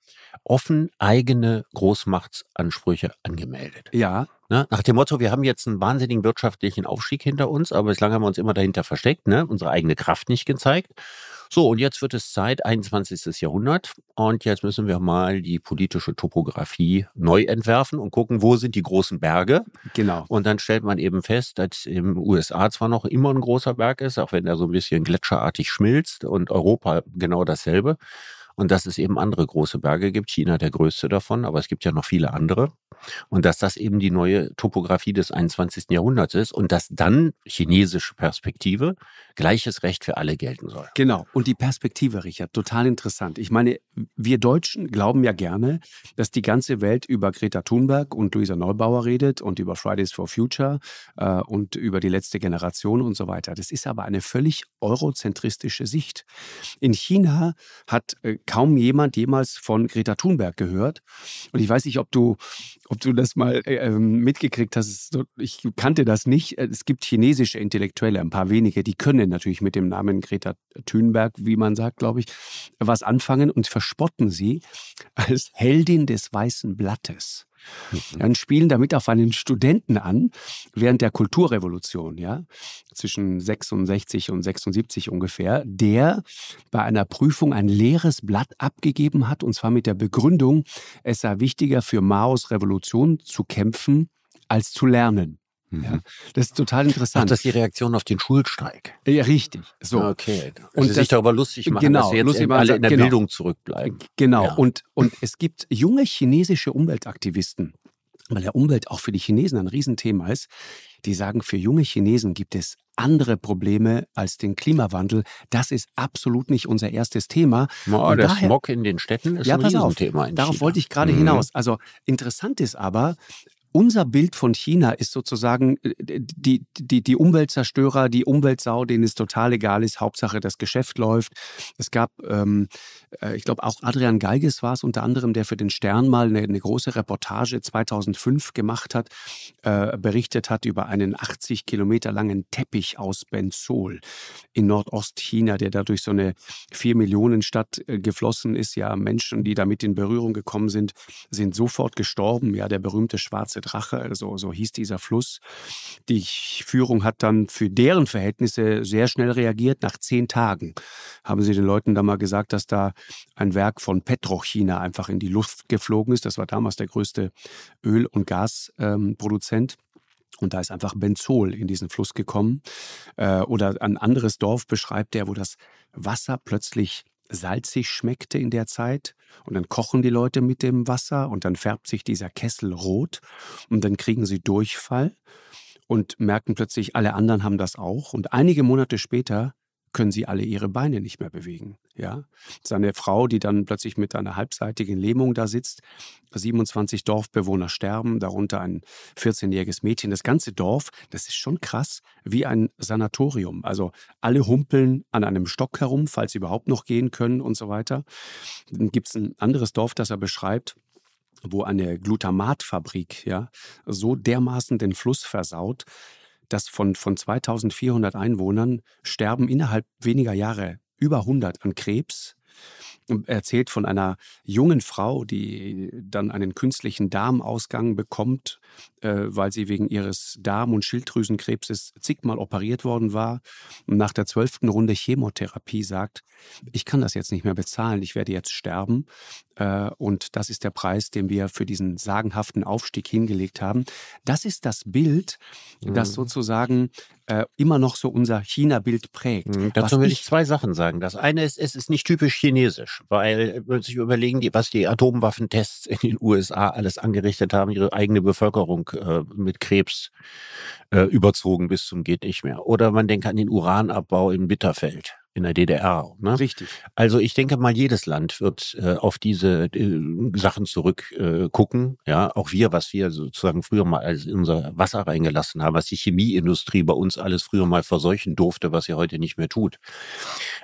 offen eigene Großmachtsansprüche angemeldet. Ja. Ne? Nach dem Motto, wir haben jetzt einen wahnsinnigen wirtschaftlichen Aufstieg hinter uns, aber bislang haben wir uns immer dahinter versteckt, ne? unsere eigene Kraft nicht gezeigt. So, und jetzt wird es Zeit, 21. Jahrhundert. Und jetzt müssen wir mal die politische Topografie neu entwerfen und gucken, wo sind die großen Berge. Genau. Und dann stellt man eben fest, dass im USA zwar noch immer ein großer Berg ist, auch wenn er so ein bisschen gletscherartig schmilzt und Europa genau dasselbe. Und dass es eben andere große Berge gibt, China der größte davon, aber es gibt ja noch viele andere. Und dass das eben die neue Topografie des 21. Jahrhunderts ist und dass dann chinesische Perspektive gleiches Recht für alle gelten soll. Genau. Und die Perspektive, Richard, total interessant. Ich meine, wir Deutschen glauben ja gerne, dass die ganze Welt über Greta Thunberg und Luisa Neubauer redet und über Fridays for Future äh, und über die letzte Generation und so weiter. Das ist aber eine völlig eurozentristische Sicht. In China hat äh, kaum jemand jemals von Greta Thunberg gehört. Und ich weiß nicht, ob du, ob du das mal äh, ähm, mitgekriegt hast. Ich kannte das nicht. Es gibt chinesische Intellektuelle, ein paar wenige, die können natürlich mit dem Namen Greta Thunberg, wie man sagt, glaube ich, was anfangen und verspotten sie als Heldin des weißen Blattes. Dann spielen damit auf einen Studenten an während der Kulturrevolution, ja, zwischen 66 und 76 ungefähr, der bei einer Prüfung ein leeres Blatt abgegeben hat, und zwar mit der Begründung, es sei wichtiger für Maos Revolution zu kämpfen, als zu lernen. Ja, mhm. das ist total interessant. Ach, das ist die Reaktion auf den Schulstreik. Ja, richtig. So. Okay. Und sich darüber lustig machen, genau, dass wir jetzt alle in der genau, Bildung zurückbleiben. Genau. Ja. Und, und es gibt junge chinesische Umweltaktivisten, weil ja Umwelt auch für die Chinesen ein Riesenthema ist, die sagen, für junge Chinesen gibt es andere Probleme als den Klimawandel. Das ist absolut nicht unser erstes Thema. Oh, der daher, Smog in den Städten ist ja, ein Riesenthema. Darauf China. wollte ich gerade mhm. hinaus. Also interessant ist aber, unser Bild von China ist sozusagen äh, die, die, die Umweltzerstörer, die Umweltsau, denen es total egal ist, Hauptsache das Geschäft läuft. Es gab, ähm, äh, ich glaube, auch Adrian Geiges war es unter anderem, der für den Stern mal eine, eine große Reportage 2005 gemacht hat, äh, berichtet hat über einen 80 Kilometer langen Teppich aus Benzol in Nordostchina, der da durch so eine 4 Millionen Stadt äh, geflossen ist. Ja, Menschen, die damit in Berührung gekommen sind, sind sofort gestorben. Ja, der berühmte schwarze Drache, also so hieß dieser Fluss. Die Führung hat dann für deren Verhältnisse sehr schnell reagiert. Nach zehn Tagen haben sie den Leuten da mal gesagt, dass da ein Werk von Petrochina einfach in die Luft geflogen ist. Das war damals der größte Öl- und Gasproduzent. Und da ist einfach Benzol in diesen Fluss gekommen. Äh, oder ein anderes Dorf beschreibt er, wo das Wasser plötzlich salzig schmeckte in der Zeit. Und dann kochen die Leute mit dem Wasser und dann färbt sich dieser Kessel rot und dann kriegen sie Durchfall und merken plötzlich, alle anderen haben das auch. Und einige Monate später können sie alle ihre Beine nicht mehr bewegen. Ja, seine Frau, die dann plötzlich mit einer halbseitigen Lähmung da sitzt. 27 Dorfbewohner sterben, darunter ein 14-jähriges Mädchen. Das ganze Dorf, das ist schon krass, wie ein Sanatorium. Also alle humpeln an einem Stock herum, falls sie überhaupt noch gehen können und so weiter. Dann gibt es ein anderes Dorf, das er beschreibt wo eine Glutamatfabrik ja so dermaßen den Fluss versaut, dass von, von 2400 Einwohnern sterben innerhalb weniger Jahre über 100 an Krebs. Er erzählt von einer jungen Frau, die dann einen künstlichen Darmausgang bekommt, äh, weil sie wegen ihres Darm- und Schilddrüsenkrebses zigmal operiert worden war und nach der zwölften Runde Chemotherapie sagt, ich kann das jetzt nicht mehr bezahlen, ich werde jetzt sterben. Äh, und das ist der Preis, den wir für diesen sagenhaften Aufstieg hingelegt haben. Das ist das Bild, das mhm. sozusagen äh, immer noch so unser China-Bild prägt. Mhm, dazu will ich, ich, zwei Sachen sagen. Das eine ist, es ist nicht typisch chinesisch, weil wenn Sie sich überlegen, die, was die Atomwaffentests in den USA alles angerichtet haben, ihre eigene Bevölkerung äh, mit Krebs äh, überzogen bis zum geht nicht mehr. Oder man denkt an den Uranabbau in Bitterfeld in der DDR. Ne? Richtig. Also ich denke mal, jedes Land wird äh, auf diese äh, Sachen zurückgucken. Äh, ja, auch wir, was wir sozusagen früher mal als in unser Wasser reingelassen haben, was die Chemieindustrie bei uns alles früher mal verseuchen durfte, was sie heute nicht mehr tut.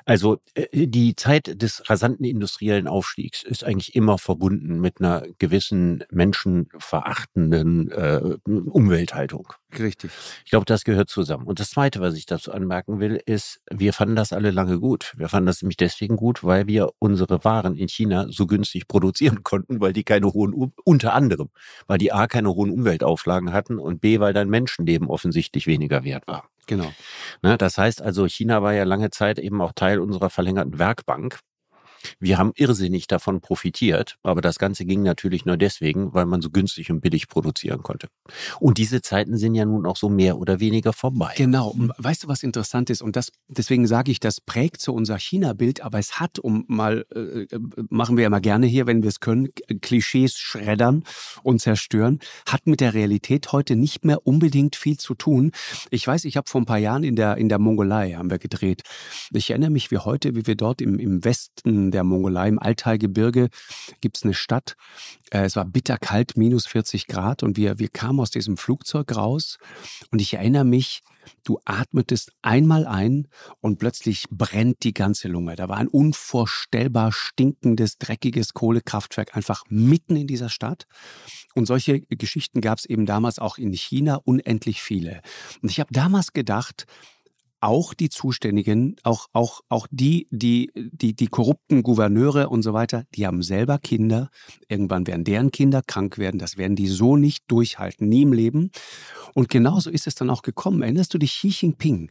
Also äh, die Zeit des rasanten industriellen Aufstiegs ist eigentlich immer verbunden mit einer gewissen menschenverachtenden äh, Umwelthaltung. Richtig. Ich glaube, das gehört zusammen. Und das Zweite, was ich dazu anmerken will, ist, wir fanden das alle lange gut. Wir fanden das nämlich deswegen gut, weil wir unsere Waren in China so günstig produzieren konnten, weil die keine hohen, unter anderem, weil die A keine hohen Umweltauflagen hatten und B, weil dein Menschenleben offensichtlich weniger wert war. Genau. Ne, das heißt also, China war ja lange Zeit eben auch Teil unserer verlängerten Werkbank. Wir haben irrsinnig davon profitiert, aber das Ganze ging natürlich nur deswegen, weil man so günstig und billig produzieren konnte. Und diese Zeiten sind ja nun auch so mehr oder weniger vorbei. Genau. Weißt du, was interessant ist? Und das, deswegen sage ich, das prägt so unser China-Bild, aber es hat, um mal, äh, machen wir ja mal gerne hier, wenn wir es können, Klischees schreddern und zerstören, hat mit der Realität heute nicht mehr unbedingt viel zu tun. Ich weiß, ich habe vor ein paar Jahren in der, in der Mongolei haben wir gedreht. Ich erinnere mich wie heute, wie wir dort im, im Westen der Mongolei, im Altai-Gebirge, gibt es eine Stadt. Äh, es war bitterkalt, minus 40 Grad und wir, wir kamen aus diesem Flugzeug raus und ich erinnere mich, du atmetest einmal ein und plötzlich brennt die ganze Lunge. Da war ein unvorstellbar stinkendes, dreckiges Kohlekraftwerk einfach mitten in dieser Stadt. Und solche Geschichten gab es eben damals auch in China unendlich viele. Und ich habe damals gedacht, auch die Zuständigen, auch, auch, auch die, die, die, die korrupten Gouverneure und so weiter, die haben selber Kinder. Irgendwann werden deren Kinder krank werden. Das werden die so nicht durchhalten, nie im Leben. Und genauso ist es dann auch gekommen. Erinnerst du dich, Xi Jinping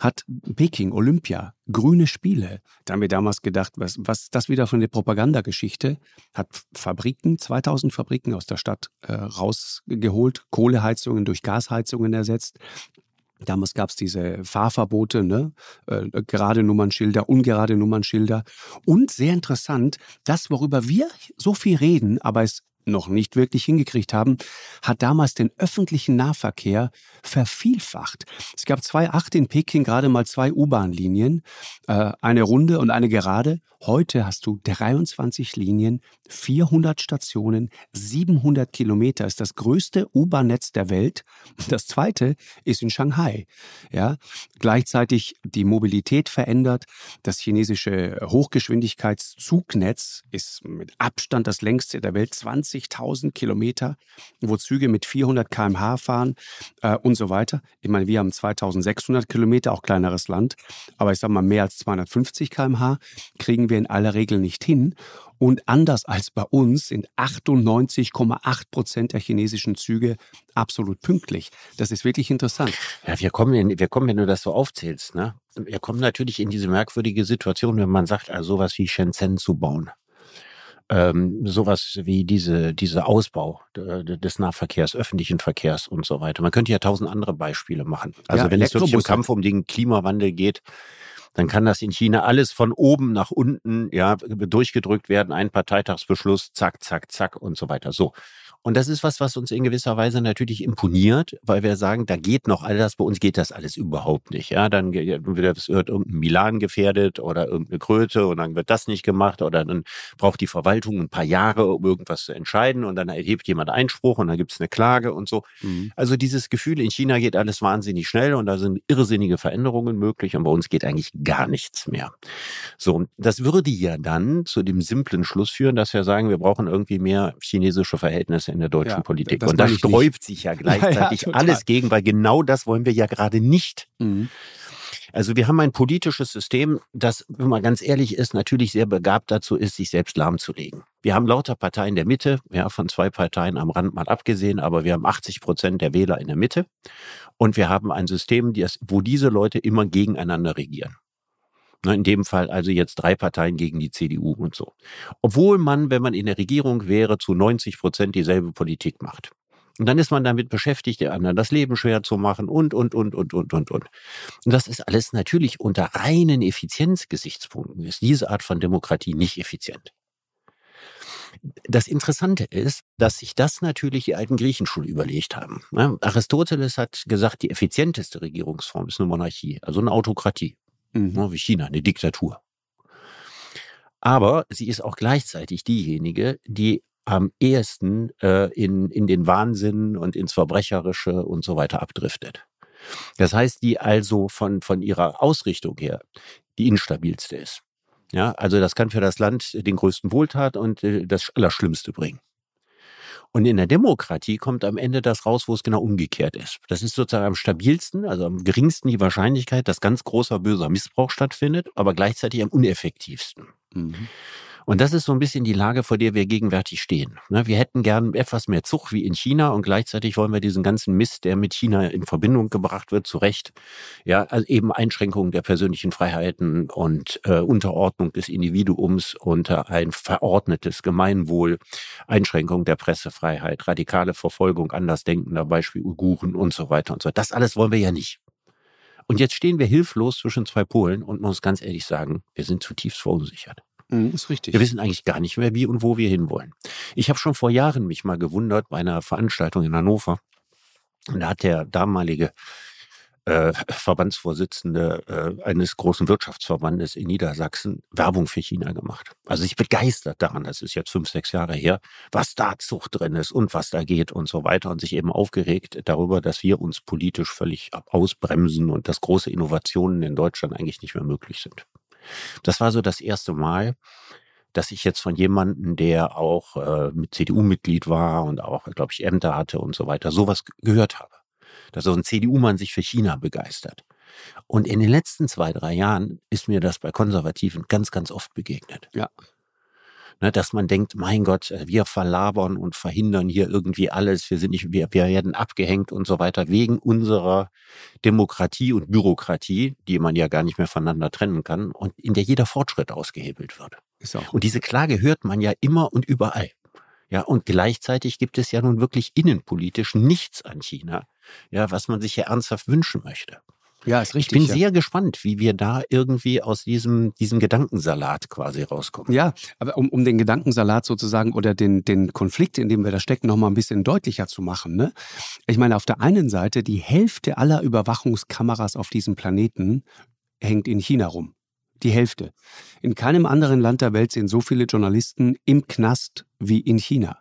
hat Peking, Olympia, grüne Spiele. Da haben wir damals gedacht, was, was das wieder von der Propagandageschichte, hat Fabriken, 2000 Fabriken aus der Stadt äh, rausgeholt, Kohleheizungen durch Gasheizungen ersetzt, Damals gab es diese Fahrverbote, ne? Äh, gerade Nummernschilder, ungerade Nummernschilder. Und sehr interessant, das, worüber wir so viel reden, aber es noch nicht wirklich hingekriegt haben, hat damals den öffentlichen Nahverkehr vervielfacht. Es gab 2008 in Peking gerade mal zwei U-Bahn-Linien, äh, eine runde und eine gerade. Heute hast du 23 Linien, 400 Stationen, 700 Kilometer. Ist das größte U-Bahn-Netz der Welt. Das zweite ist in Shanghai. Ja, gleichzeitig die Mobilität verändert. Das chinesische Hochgeschwindigkeitszugnetz ist mit Abstand das längste der Welt, 20.000 Kilometer, wo Züge mit 400 km/h fahren äh, und so weiter. Ich meine, wir haben 2.600 Kilometer, auch kleineres Land, aber ich sage mal mehr als 250 km/h kriegen wir in aller Regel nicht hin. Und anders als bei uns sind 98,8 Prozent der chinesischen Züge absolut pünktlich. Das ist wirklich interessant. Ja, wir kommen, in, wir kommen, wenn du das so aufzählst, ne? Wir kommen natürlich in diese merkwürdige Situation, wenn man sagt, also sowas wie Shenzhen zu bauen. Ähm, sowas wie diese, diese Ausbau des Nahverkehrs, öffentlichen Verkehrs und so weiter. Man könnte ja tausend andere Beispiele machen. Also ja, wenn es wirklich im Kampf um den Klimawandel geht, dann kann das in China alles von oben nach unten ja durchgedrückt werden, ein Parteitagsbeschluss, zack, zack, zack und so weiter. So. Und das ist was, was uns in gewisser Weise natürlich imponiert, weil wir sagen, da geht noch all das, bei uns geht das alles überhaupt nicht. Ja, dann wird irgendein Milan gefährdet oder irgendeine Kröte und dann wird das nicht gemacht oder dann braucht die Verwaltung ein paar Jahre, um irgendwas zu entscheiden und dann erhebt jemand Einspruch und dann gibt es eine Klage und so. Mhm. Also dieses Gefühl, in China geht alles wahnsinnig schnell und da sind irrsinnige Veränderungen möglich und bei uns geht eigentlich gar nichts mehr. So, das würde ja dann zu dem simplen Schluss führen, dass wir sagen, wir brauchen irgendwie mehr chinesische Verhältnisse in der deutschen ja, Politik. Und da sträubt nicht. sich ja gleichzeitig ja, alles gegen, weil genau das wollen wir ja gerade nicht. Mhm. Also wir haben ein politisches System, das, wenn man ganz ehrlich ist, natürlich sehr begabt dazu ist, sich selbst lahmzulegen. Wir haben lauter Parteien der Mitte, ja, von zwei Parteien am Rand mal abgesehen, aber wir haben 80 Prozent der Wähler in der Mitte. Und wir haben ein System, wo diese Leute immer gegeneinander regieren. Ne, in dem Fall also jetzt drei Parteien gegen die CDU und so. Obwohl man, wenn man in der Regierung wäre, zu 90 Prozent dieselbe Politik macht. Und dann ist man damit beschäftigt, der anderen das Leben schwer zu machen und, und, und, und, und, und, und. Und das ist alles natürlich unter reinen Effizienzgesichtspunkten ist diese Art von Demokratie nicht effizient. Das Interessante ist, dass sich das natürlich die alten Griechen schon überlegt haben. Ne? Aristoteles hat gesagt, die effizienteste Regierungsform ist eine Monarchie, also eine Autokratie mhm. Ne, wie China, eine Diktatur. Aber sie ist auch gleichzeitig diejenige, die am ehesten äh, in, in den Wahnsinn und ins Verbrecherische und so weiter abdriftet. Das heißt, die also von, von ihrer Ausrichtung her die instabilste ist. Ja, also das kann für das Land den größten Wohltat und äh, das Allerschlimmste bringen. Und in der Demokratie kommt am Ende das raus, wo es genau umgekehrt ist. Das ist sozusagen am stabilsten, also am geringsten die Wahrscheinlichkeit, dass ganz großer böser Missbrauch stattfindet, aber gleichzeitig am uneffektivsten. Mhm. Und das ist so ein bisschen die Lage, vor der wir gegenwärtig stehen. Ne, wir hätten gern etwas mehr Zug wie in China und gleichzeitig wollen wir diesen ganzen Mist, der mit China in Verbindung gebracht wird, zu Recht. Ja, also eben Einschränkungen der persönlichen Freiheiten und äh, Unterordnung des Individuums unter ein verordnetes Gemeinwohl, Einschränkung der Pressefreiheit, radikale Verfolgung andersdenkender, Beispiel Uiguren und so weiter und so. Das alles wollen wir ja nicht. Und jetzt stehen wir hilflos zwischen zwei Polen und muss ganz ehrlich sagen, wir sind zutiefst verunsichert. Mhm, ist richtig. Wir wissen eigentlich gar nicht mehr, wie und wo wir hinwollen. Ich habe schon vor Jahren mich mal gewundert bei einer Veranstaltung in Hannover. Und da hat der damalige äh, Verbandsvorsitzende äh, eines großen Wirtschaftsverbandes in Niedersachsen Werbung für China gemacht. Also ich begeistert daran, das ist jetzt fünf, sechs Jahre her, was da Zucht drin ist und was da geht und so weiter und sich eben aufgeregt darüber, dass wir uns politisch völlig ausbremsen und dass große Innovationen in Deutschland eigentlich nicht mehr möglich sind. Das war so das erste Mal, dass ich jetzt von jemandem, der auch äh, mit CDU-Mitglied war und auch, glaube ich, Ämter hatte und so weiter, sowas gehört habe. Dass so ein CDU-Mann sich für China begeistert. Und in den letzten zwei, drei Jahren ist mir das bei Konservativen ganz, ganz oft begegnet. Ja ne, dass man denkt, mein Gott, äh, wir verlabern und verhindern hier irgendwie alles, wir sind nicht, wir, wir werden abgehängt und so weiter, wegen unserer Demokratie und Bürokratie, die man ja gar nicht mehr voneinander trennen kann und in der jeder Fortschritt ausgehebelt wird. Und diese Klage hört man ja immer und überall. Ja, und gleichzeitig gibt es ja nun wirklich innenpolitisch nichts an China, ja, was man sich ja ernsthaft wünschen möchte. Ja, ist richtig. Ich bin ja. sehr gespannt, wie wir da irgendwie aus diesem, diesem Gedankensalat quasi rauskommen. Ja, aber um, um den Gedankensalat sozusagen oder den, den Konflikt, in dem wir da stecken, nochmal ein bisschen deutlicher zu machen. Ne? Ich meine, auf der einen Seite, die Hälfte aller Überwachungskameras auf diesem Planeten hängt in China rum. Die Hälfte. In keinem anderen Land der Welt sind so viele Journalisten im Knast wie in China.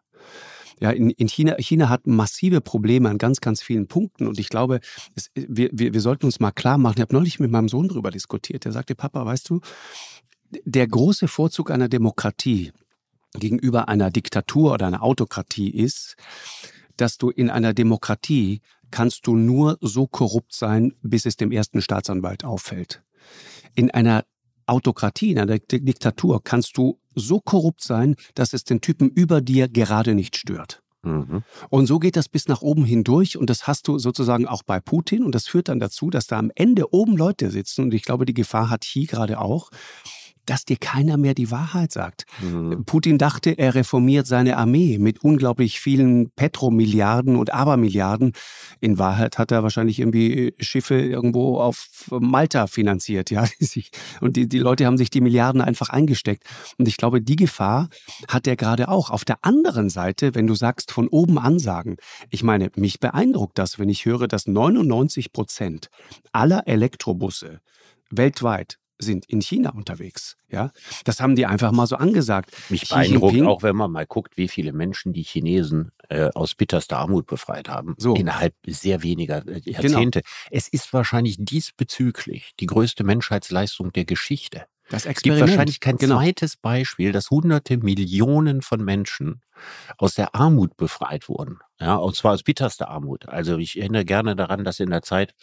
Ja, in, in China, China hat massive Probleme an ganz, ganz vielen Punkten. Und ich glaube, es, wir, wir, wir sollten uns mal klar machen, ich habe neulich mit meinem Sohn darüber diskutiert. Der sagte, Papa, weißt du, der große Vorzug einer Demokratie gegenüber einer Diktatur oder einer Autokratie ist, dass du in einer Demokratie kannst du nur so korrupt sein, bis es dem ersten Staatsanwalt auffällt. In einer Autokratie, in einer Diktatur kannst du so korrupt sein, dass es den Typen über dir gerade nicht stört. Mhm. Und so geht das bis nach oben hindurch und das hast du sozusagen auch bei Putin und das führt dann dazu, dass da am Ende oben Leute sitzen und ich glaube, die Gefahr hat Xi gerade auch, dass dir keiner mehr die Wahrheit sagt. Mhm. Putin dachte, er reformiert seine Armee mit unglaublich vielen Petromilliarden und Abermilliarden. In Wahrheit hat er wahrscheinlich irgendwie Schiffe irgendwo auf Malta finanziert, ja. Und die, die Leute haben sich die Milliarden einfach eingesteckt. Und ich glaube, die Gefahr hat er gerade auch. Auf der anderen Seite, wenn du sagst, von oben ansagen. Ich meine, mich beeindruckt das, wenn ich höre, dass 99 Prozent aller Elektrobusse weltweit sind in China unterwegs. Ja, das haben die einfach mal so angesagt. Mich beeindruckt auch, wenn man mal guckt, wie viele Menschen die Chinesen äh, aus bitterster Armut befreit haben. So. Innerhalb sehr weniger äh, genau. Jahrzehnte. Genau. Es ist wahrscheinlich diesbezüglich die größte Menschheitsleistung der Geschichte. Das Experiment. Es gibt wahrscheinlich kein genau. zweites Beispiel, dass hunderte Millionen von Menschen aus der Armut befreit wurden. Ja, und zwar aus bitterster Armut. Also ich erinnere gerne daran, dass in der Zeit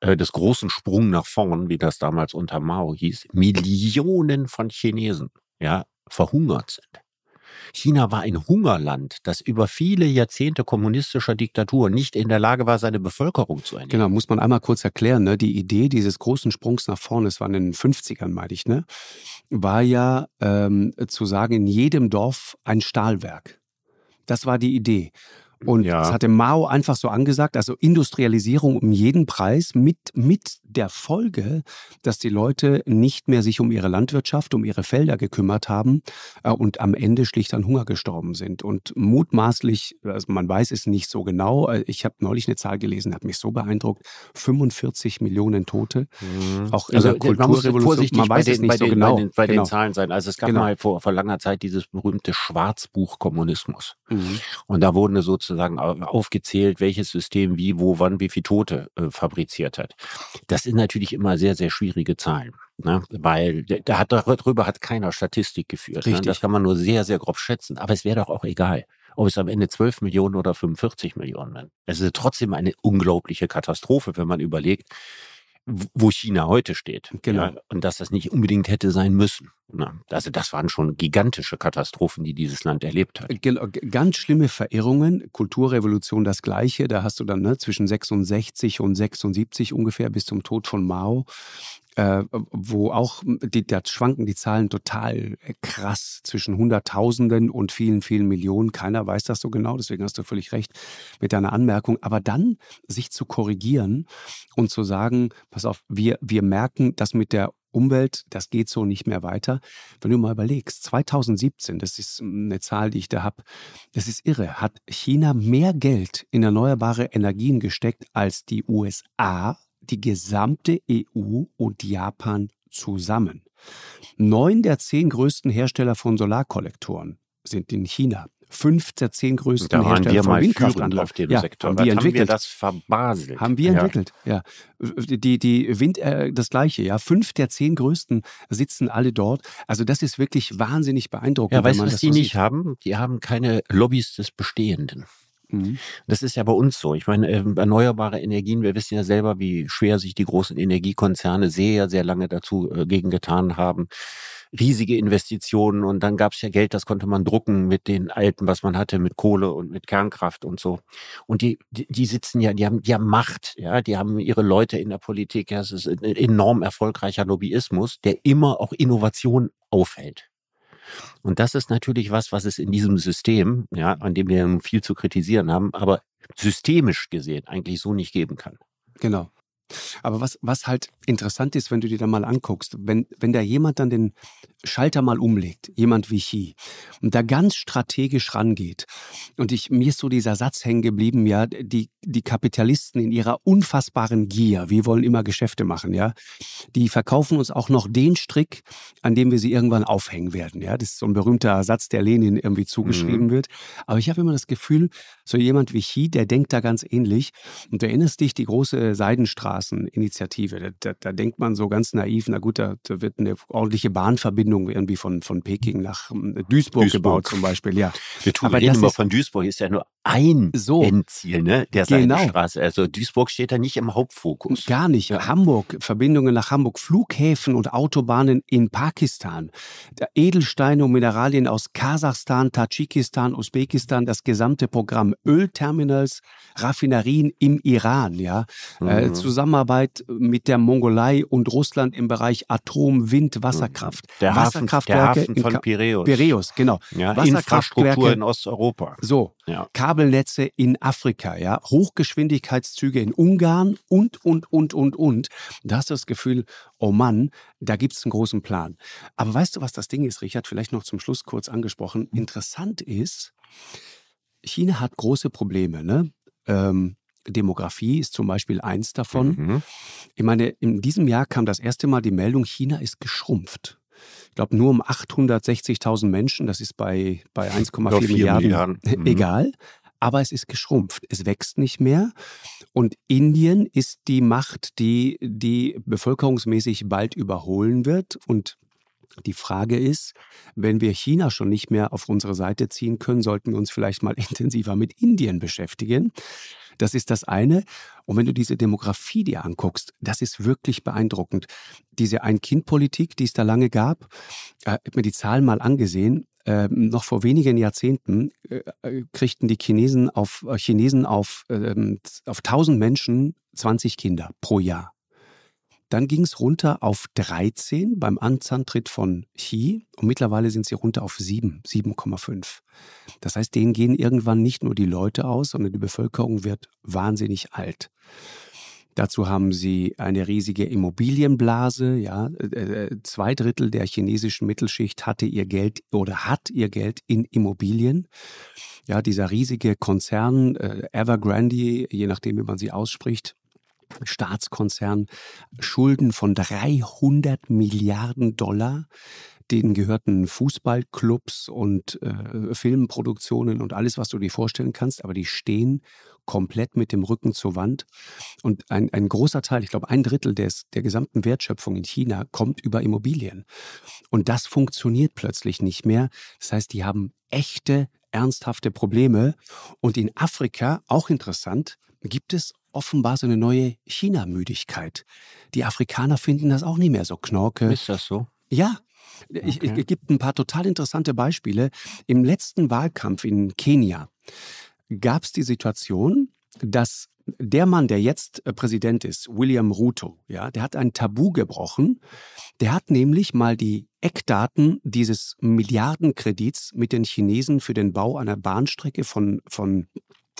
äh, des großen Sprung nach vorn, wie das damals unter Mao hieß, Millionen von Chinesen ja, verhungert sind. China war ein Hungerland, das über viele Jahrzehnte kommunistischer Diktatur nicht in der Lage war, seine Bevölkerung zu ernähren. Genau, muss man einmal kurz erklären. Ne? Die Idee dieses großen Sprungs nach vorne, das war in den 50ern, meine ich, ne? war ja ähm, zu sagen, in jedem Dorf ein Stahlwerk. Das war die Idee. Und ja. das hatte Mao einfach so angesagt, also Industrialisierung um jeden Preis mit, mit der Folge, dass die Leute nicht mehr sich um ihre Landwirtschaft, um ihre Felder gekümmert haben äh, und am Ende schlicht an Hunger gestorben sind. Und mutmaßlich, also man weiß es nicht so genau, äh, ich habe neulich eine Zahl gelesen, hat mich so beeindruckt, 45 Millionen Tote. Mhm. Auch in also, der Kulturrevolution, man, man weiß den, es nicht so den, genau. Bei den, bei genau. den Zahlen sein. Also es gab genau. mal vor, vor langer Zeit dieses berühmte Schwarzbuch Kommunismus. Mhm. Und da wurden sozusagen aufgezählt, welches System wie, wo, wann, wie viele Tote äh, fabriziert hat. Das sind natürlich immer sehr, sehr schwierige Zahlen. Ne? Weil da hat darüber hat keiner Statistik geführt. Ne? Das kann man nur sehr, sehr grob schätzen. Aber es wäre doch auch egal, ob es am Ende 12 Millionen oder 45 Millionen sind. Es ist trotzdem eine unglaubliche Katastrophe, wenn man überlegt, wo China heute steht. Genau. Ja, und dass das nicht unbedingt hätte sein müssen. Na, also das waren schon gigantische Katastrophen, die dieses Land erlebt hat. Ganz schlimme Verirrungen. Kulturrevolution das gleiche. Da hast du dann ne, zwischen 66 und 76 ungefähr bis zum Tod von Mao äh, wo auch, die, da schwanken die Zahlen total krass zwischen Hunderttausenden und vielen, vielen Millionen. Keiner weiß das so genau, deswegen hast du völlig recht mit deiner Anmerkung. Aber dann sich zu korrigieren und zu sagen, pass auf, wir, wir merken, dass mit der Umwelt, das geht so nicht mehr weiter. Wenn du mal überlegst, 2017, das ist eine Zahl, die ich da habe, das ist irre, hat China mehr Geld in erneuerbare Energien gesteckt als die USA die gesamte EU und Japan zusammen. Neun der zehn größten Hersteller von Solarkollektoren sind in China. Fünf der zehn größten da Hersteller wir von mal Windkraftanlagen. auf dem ja, Sektor. Haben wir, entwickelt. haben wir das verbaselt. Haben wir entwickelt, ja. Die, die Wind, äh, das Gleiche, ja. Fünf der zehn größten sitzen alle dort. Also das ist wirklich wahnsinnig beeindruckend. Ja, weißt du, was die so nicht haben? Die haben keine Lobbys des Bestehenden. Mhm. Das ist ja bei uns so. Ich meine, ähm, erneuerbare Energien, wir wissen ja selber, wie schwer sich die großen Energiekonzerne sehr, sehr lange dazu äh, gegen getan haben. Riesige Investitionen und dann gab es ja Geld, das konnte man drucken mit den alten, was man hatte, mit Kohle und mit Kernkraft und so. Und die, die, die sitzen ja, die haben, die haben Macht, ja, die haben ihre Leute in der Politik. Ja, es ist ein enorm erfolgreicher Lobbyismus, der immer auch Innovation aufhält. Und das ist natürlich was, was es in diesem System, ja, an dem wir viel zu kritisieren haben, aber systemisch gesehen eigentlich so nicht geben kann. Genau. Aber was, was halt interessant ist, wenn du dir da mal anguckst, wenn, wenn da jemand dann den Schalter mal umlegt, jemand wie Xi, und da ganz strategisch rangeht, und ich, mir ist so dieser Satz hängen geblieben, ja, die, die Kapitalisten in ihrer unfassbaren Gier, wir wollen immer Geschäfte machen, ja, die verkaufen uns auch noch den Strick, an dem wir sie irgendwann aufhängen werden, ja, das ist so ein berühmter Satz, der Lenin irgendwie zugeschrieben mhm. wird, aber ich habe immer das Gefühl, so jemand wie Xi, der denkt da ganz ähnlich, und du erinnerst dich, die große Seidenstraßeninitiative, da, da, denkt man so ganz naiv, na gut, da, da wird eine ordentliche Bahnverbindung irgendwie von, von Peking nach hm, Duisburg, Duisburg. gebaut zum Beispiel, ja. Wir tun, Aber reden immer von Duisburg, ist ja nur ein so, Endziel, ne, der genau. Seidenstraße. Also Duisburg steht da nicht im Hauptfokus. Gar nicht. Ja. Hamburg, Verbindungen nach Hamburg, Flughäfen und Autobahnen in Pakistan, Edelsteine und Mineralien aus Kasachstan, Tadschikistan, Usbekistan, das gesamte Programm Ölterminals, Raffinerien im Iran, ja, äh, mhm. äh, Zusammenarbeit mit der Mongolei Mongolei und Russland im Bereich Atom, Wind, Wasserkraft. Der Hafen, der Hafen von Piräus. Piräus, genau. Ja, Infrastruktur in Osteuropa. So, ja. Kabelnetze in Afrika, ja, Hochgeschwindigkeitszüge in Ungarn und, und, und, und, und. Da hast du das Gefühl, oh Mann, da gibt es einen großen Plan. Aber weißt du, was das Ding ist, Richard? Vielleicht noch zum Schluss kurz angesprochen. Interessant ist, China hat große Probleme. Ne? Ähm, Demografie ist zum Beispiel eins davon. Mhm. Ich meine, in diesem Jahr kam das erste Mal die Meldung, China ist geschrumpft. Ich glaube, nur um 860.000 Menschen, das ist bei, bei 1,4 Milliarden, Milliarden. Mhm. egal. Aber es ist geschrumpft. Es wächst nicht mehr. Und Indien ist die Macht, die die bevölkerungsmäßig bald überholen wird. Und die Frage ist, wenn wir China schon nicht mehr auf unsere Seite ziehen können, sollten wir uns vielleicht mal intensiver mit Indien beschäftigen. Das ist das eine. Und wenn du diese Demografie dir anguckst, das ist wirklich beeindruckend. Diese Ein-Kind-Politik, die es da lange gab, äh, habe mir die Zahlen mal angesehen. Äh, noch vor wenigen Jahrzehnten äh, äh kriegten die Chinesen auf, äh, Chinesen auf, äh, auf 1000 Menschen 20 Kinder pro Jahr. Dann ging es runter auf 13 beim Anzahntritt von Xi und mittlerweile sind sie runter auf 7, 7,5. Das heißt, denen gehen irgendwann nicht nur die Leute aus, sondern die Bevölkerung wird wahnsinnig alt. Dazu haben sie eine riesige Immobilienblase. Ja, äh, äh, zwei Drittel der chinesischen Mittelschicht hatte ihr Geld oder hat ihr Geld in Immobilien. Ja, dieser riesige Konzern äh, Evergrande, je nachdem, wie man sie ausspricht, Staatskonzern Schulden von 300 Milliarden Dollar. Denen gehörten Fußballclubs und äh, Filmproduktionen und alles, was du dir vorstellen kannst, aber die stehen komplett mit dem Rücken zur Wand. Und ein, ein großer Teil, ich glaube ein Drittel des, der gesamten Wertschöpfung in China kommt über Immobilien. Und das funktioniert plötzlich nicht mehr. Das heißt, die haben echte, ernsthafte Probleme. Und in Afrika, auch interessant, gibt es offenbar so eine neue China-Müdigkeit. Die Afrikaner finden das auch nicht mehr so knorke. Ist das so? Ja. Okay. Ich, ich, ich gebe ein paar total interessante Beispiele. Im letzten Wahlkampf in Kenia gab es die Situation, dass der Mann, der jetzt äh, Präsident ist, William Ruto, ja, der hat ein Tabu gebrochen. Der hat nämlich mal die Eckdaten dieses Milliardenkredits mit den Chinesen für den Bau einer Bahnstrecke von, von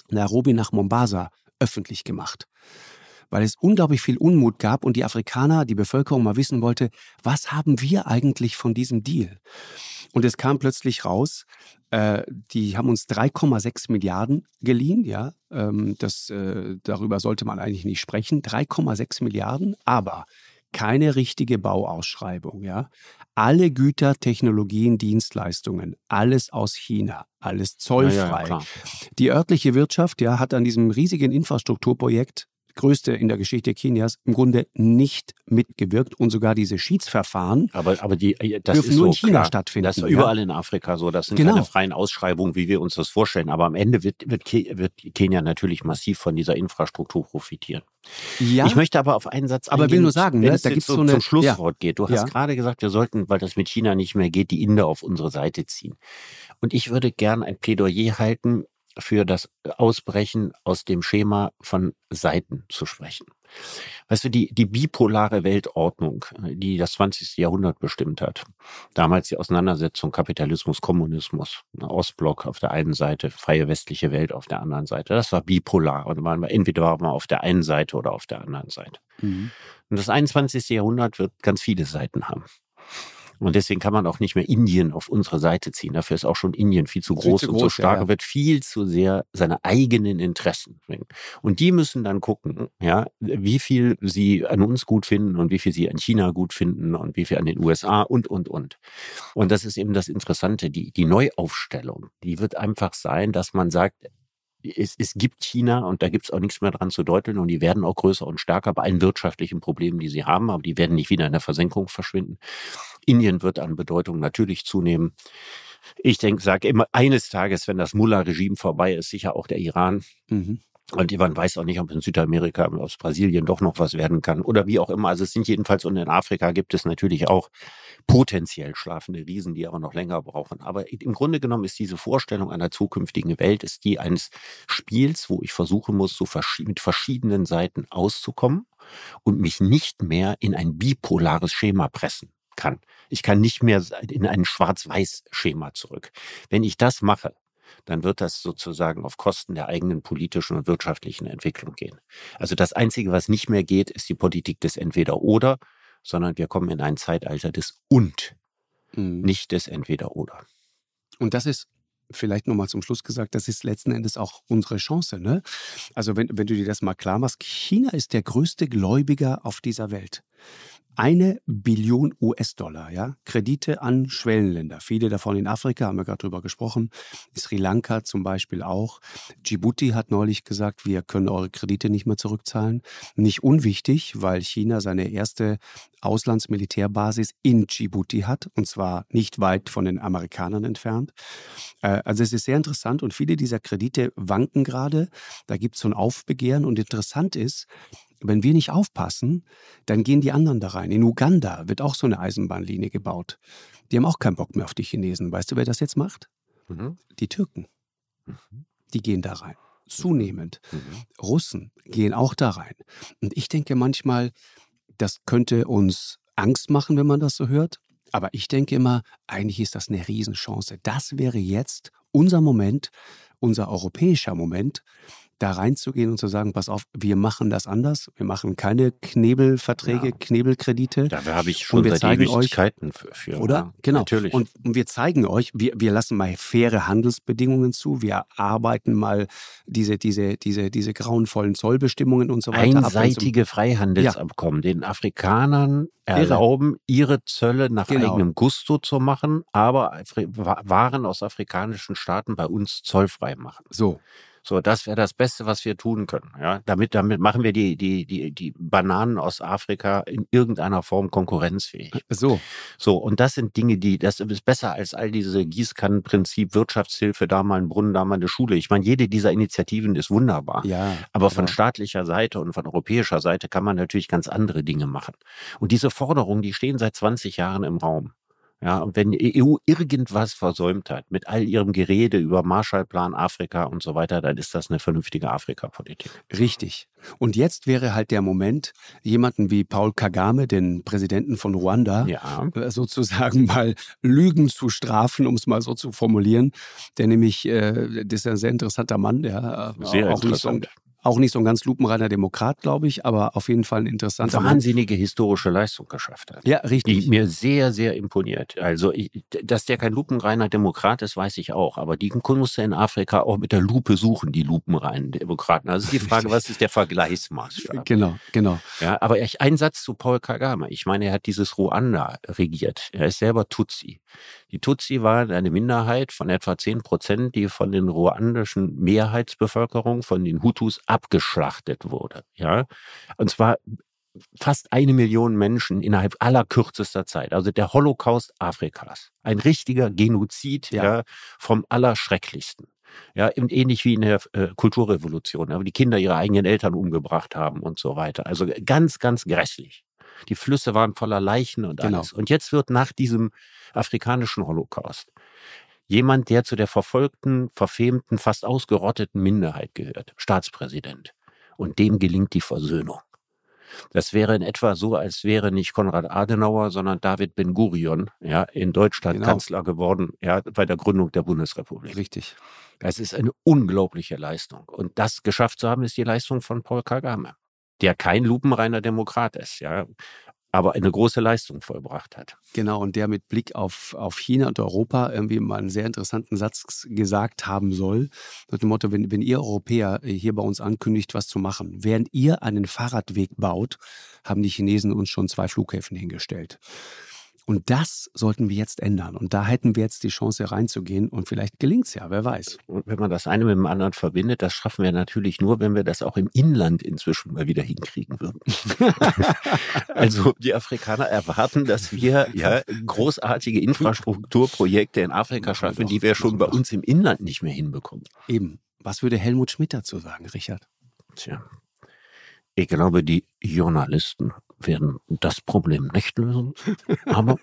Nairobi nach Mombasa öffentlich gemacht. Weil es unglaublich viel Unmut gab und die Afrikaner, die Bevölkerung mal wissen wollte, was haben wir eigentlich von diesem Deal? Und es kam plötzlich raus, äh, die haben uns 3,6 Milliarden geliehen, ja. Ähm, das, äh, darüber sollte man eigentlich nicht sprechen. 3,6 Milliarden, aber keine richtige Bauausschreibung, ja. Alle Güter, Technologien, Dienstleistungen, alles aus China, alles zollfrei. Ja, ja, die örtliche Wirtschaft, ja, hat an diesem riesigen Infrastrukturprojekt größte in der Geschichte Kenias, im Grunde nicht mitgewirkt und sogar diese Schiedsverfahren aber, aber die, äh, das dürfen nur so, in China klar. stattfinden. Das ist überall in Afrika so. Das sind genau. keine freien Ausschreibungen, wie wir uns das vorstellen. Aber am Ende wird, wird, wird Kenia natürlich massiv von dieser Infrastruktur profitieren. Ja, ich möchte aber auf einen Satz eingehen, aber will nur sagen, wenn ne, es da gibt's so, so eine, zum Schlusswort ja. geht. Du hast ja. gerade gesagt, wir sollten, weil das mit China nicht mehr geht, die Inder auf unsere Seite ziehen. Und ich würde gern ein Plädoyer halten für das Ausbrechen aus dem Schema von Seiten zu sprechen. Weißt du, die, die bipolare Weltordnung, die das 20. Jahrhundert bestimmt hat, damals die Auseinandersetzung Kapitalismus, Kommunismus, Ostblock auf der einen Seite, freie westliche Welt auf der anderen Seite, das war bipolar. Und man entweder war man auf der einen Seite oder auf der anderen Seite. Mhm. Und das 21. Jahrhundert wird ganz viele Seiten haben. Und deswegen kann man auch nicht mehr Indien auf unsere Seite ziehen. Dafür ist auch schon Indien viel zu groß, viel zu und so stark ja, ja. wird viel zu sehr seine eigenen Interessen bringen. Und die müssen dann gucken, ja, wie viel sie an uns gut finden und wie viel sie an China gut finden und wie viel an den USA und, und, und. Und das ist eben das Interessante, die, die Neuaufstellung, die wird einfach sein, dass man sagt, es, es gibt China und da gibt es auch nichts mehr dran zu deuteln und die werden auch größer und stärker bei allen wirtschaftlichen Problemen, die sie haben, aber die werden nicht wieder in der Versenkung verschwinden. Indien wird an Bedeutung natürlich zunehmen. Ich denke, sage immer, eines Tages, wenn das Mullah-Regime vorbei ist, sicher auch der Iran. Mhm. Und man weiß auch nicht, ob in Südamerika, aus Brasilien doch noch was werden kann oder wie auch immer. Also es sind jedenfalls, und in Afrika gibt es natürlich auch potenziell schlafende Riesen, die aber noch länger brauchen. Aber im Grunde genommen ist diese Vorstellung einer zukünftigen Welt, ist die eines Spiels, wo ich versuchen muss, so mit verschiedenen Seiten auszukommen und mich nicht mehr in ein bipolares Schema pressen kann. Ich kann nicht mehr in ein Schwarz-Weiß-Schema zurück. Wenn ich das mache, dann wird das sozusagen auf Kosten der eigenen politischen und wirtschaftlichen Entwicklung gehen. Also das Einzige, was nicht mehr geht, ist die Politik des Entweder-Oder, sondern wir kommen in ein Zeitalter des Und, mhm. nicht des Entweder-Oder. Und das ist vielleicht nochmal zum Schluss gesagt, das ist letzten Endes auch unsere Chance. Ne? Also wenn, wenn du dir das mal klar machst, China ist der größte Gläubiger auf dieser Welt eine Billion US-Dollar, ja, Kredite an Schwellenländer. Viele davon in Afrika, haben wir gerade drüber gesprochen. Sri Lanka zum Beispiel auch. Djibouti hat neulich gesagt, wir können eure Kredite nicht mehr zurückzahlen. Nicht unwichtig, weil China seine erste Auslandsmilitärbasis in Djibouti hat, und zwar nicht weit von den Amerikanern entfernt. Äh, also es ist sehr interessant und viele dieser Kredite wanken gerade. Da gibt es so ein Aufbegehren und interessant ist, wenn wir nicht aufpassen, dann gehen die anderen da rein. In Uganda wird auch so eine Eisenbahnlinie gebaut. Die haben auch keinen Bock mehr auf die Chinesen. Weißt du, wer das jetzt macht? Mhm. Die Türken. Mhm. Die gehen da rein. Zunehmend. Mhm. Russen gehen auch da rein. Und ich denke manchmal, das könnte uns Angst machen, wenn man das so hört. Aber ich denke immer, eigentlich ist das eine Riesenchance. Das wäre jetzt unser Moment, unser europäischer Moment, da reinzugehen und zu sagen, pass auf, wir machen das anders. Wir machen keine Knebelverträge, ja. Knebelkredite. Dafür habe ich schon wir seit zeigen euch, für. Oder? Ja, genau. Natürlich. Und, und, wir zeigen euch, wir, wir lassen mal faire Handelsbedingungen zu. Wir arbeiten mal diese, diese, diese, diese grauenvollen Zollbestimmungen und so weiter. Einseitige Freihandelsabkommen, ja. den Afrikanern erlauben, ihre Zölle nach genau. eigenem Gusto zu machen, aber Waren aus afrikanischen Staaten bei uns zollfrei machen. So. So, das wäre das Beste, was wir tun können. Ja, damit, damit machen wir die, die, die, die Bananen aus Afrika in irgendeiner Form konkurrenzfähig. Äh, so. So, und das sind Dinge, die, das ist besser als all diese Gießkannenprinzip, Wirtschaftshilfe, da mal ein Brunnen, da mal eine Schule. Ich meine, jede dieser Initiativen ist wunderbar. Ja. Aber genau. von staatlicher Seite und von europäischer Seite kann man natürlich ganz andere Dinge machen. Und diese Forderungen, die stehen seit 20 Jahren im Raum. Ja, und wenn die EU irgendwas versäumt hat mit all ihrem Gerede über Marshallplan Afrika und so weiter, dann ist das eine vernünftige Afrikapolitik. Richtig. Und jetzt wäre halt der Moment, jemanden wie Paul Kagame, den Präsidenten von Ruanda, ja. Äh, sozusagen mal Lügen zu strafen, um es mal so zu formulieren. Der nämlich, äh, das ist ein sehr interessanter Mann, der äh, sehr auch interessant. nicht so auch nicht so ein ganz lupenreiner Demokrat, glaube ich, aber auf jeden Fall ein interessanter Wahnsinnige Mann. historische Leistung geschafft hat. Ja, richtig. Die mir sehr, sehr imponiert. Also, ich, dass der kein lupenreiner Demokrat ist, weiß ich auch. Aber die musst du in Afrika auch mit der Lupe suchen, die lupenreinen Demokraten. Also ist die Frage, was ist der Vergleichsmaßstab? Genau, genau. Ja, aber ein Satz zu Paul Kagame. Ich meine, er hat dieses Ruanda regiert. Er ist selber Tutsi. Die Tutsi waren eine Minderheit von etwa 10 Prozent, die von den ruandischen Mehrheitsbevölkerung, von den Hutus abgeschlachtet wurde. Ja, und zwar fast eine Million Menschen innerhalb aller kürzester Zeit. Also der Holocaust Afrikas. Ein richtiger Genozid ja. ja vom Allerschrecklichsten. Ja, ähnlich wie in der äh, Kulturrevolution, wo die Kinder ihre eigenen Eltern umgebracht haben und so weiter. Also ganz, ganz grässlich. Die Flüsse waren voller Leichen und genau. alles. Und jetzt wird nach diesem afrikanischen Holocaust jemand, der zu der verfolgten, verfemten, fast ausgerotteten Minderheit gehört, Staatspräsident. Und dem gelingt die Versöhnung. Das wäre in etwa so, als wäre nicht Konrad Adenauer, sondern David Ben-Gurion ja, in Deutschland genau. Kanzler geworden ja, bei der Gründung der Bundesrepublik. Richtig. Das ist eine unglaubliche Leistung. Und das geschafft zu haben, ist die Leistung von Paul Kagame, der kein lupenreiner Demokrat ist. Ja aber eine große Leistung vollbracht hat. Genau, und der mit Blick auf, auf China und Europa irgendwie mal einen sehr interessanten Satz gesagt haben soll. Mit dem Motto, wenn, wenn ihr Europäer hier bei uns ankündigt, was zu machen, während ihr einen Fahrradweg baut, haben die Chinesen uns schon zwei Flughäfen hingestellt. Und das sollten wir jetzt ändern. Und da hätten wir jetzt die Chance reinzugehen und vielleicht gelingt es ja, wer weiß. Und wenn man das eine mit dem anderen verbindet, das schaffen wir natürlich nur, wenn wir das auch im Inland inzwischen mal wieder hinkriegen würden. also die Afrikaner erwarten, dass wir ja großartige Infrastrukturprojekte in Afrika schaffen, die wir schon bei uns im Inland nicht mehr hinbekommen. Eben. Was würde Helmut Schmidt dazu sagen, Richard? Tja. Ich glaube, die Journalisten werden das Problem nicht lösen. Aber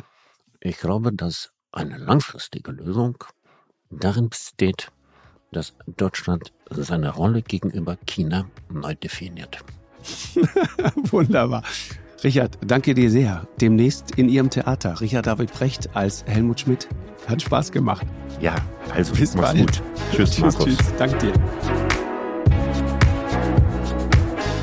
ich glaube, dass eine langfristige Lösung darin besteht, dass Deutschland seine Rolle gegenüber China neu definiert. Wunderbar. Richard, danke dir sehr. Demnächst in Ihrem Theater. Richard David Brecht als Helmut Schmidt. Hat Spaß gemacht. Ja, also bis bald. Gut. Tschüss, tschüss, Markus. tschüss. Danke dir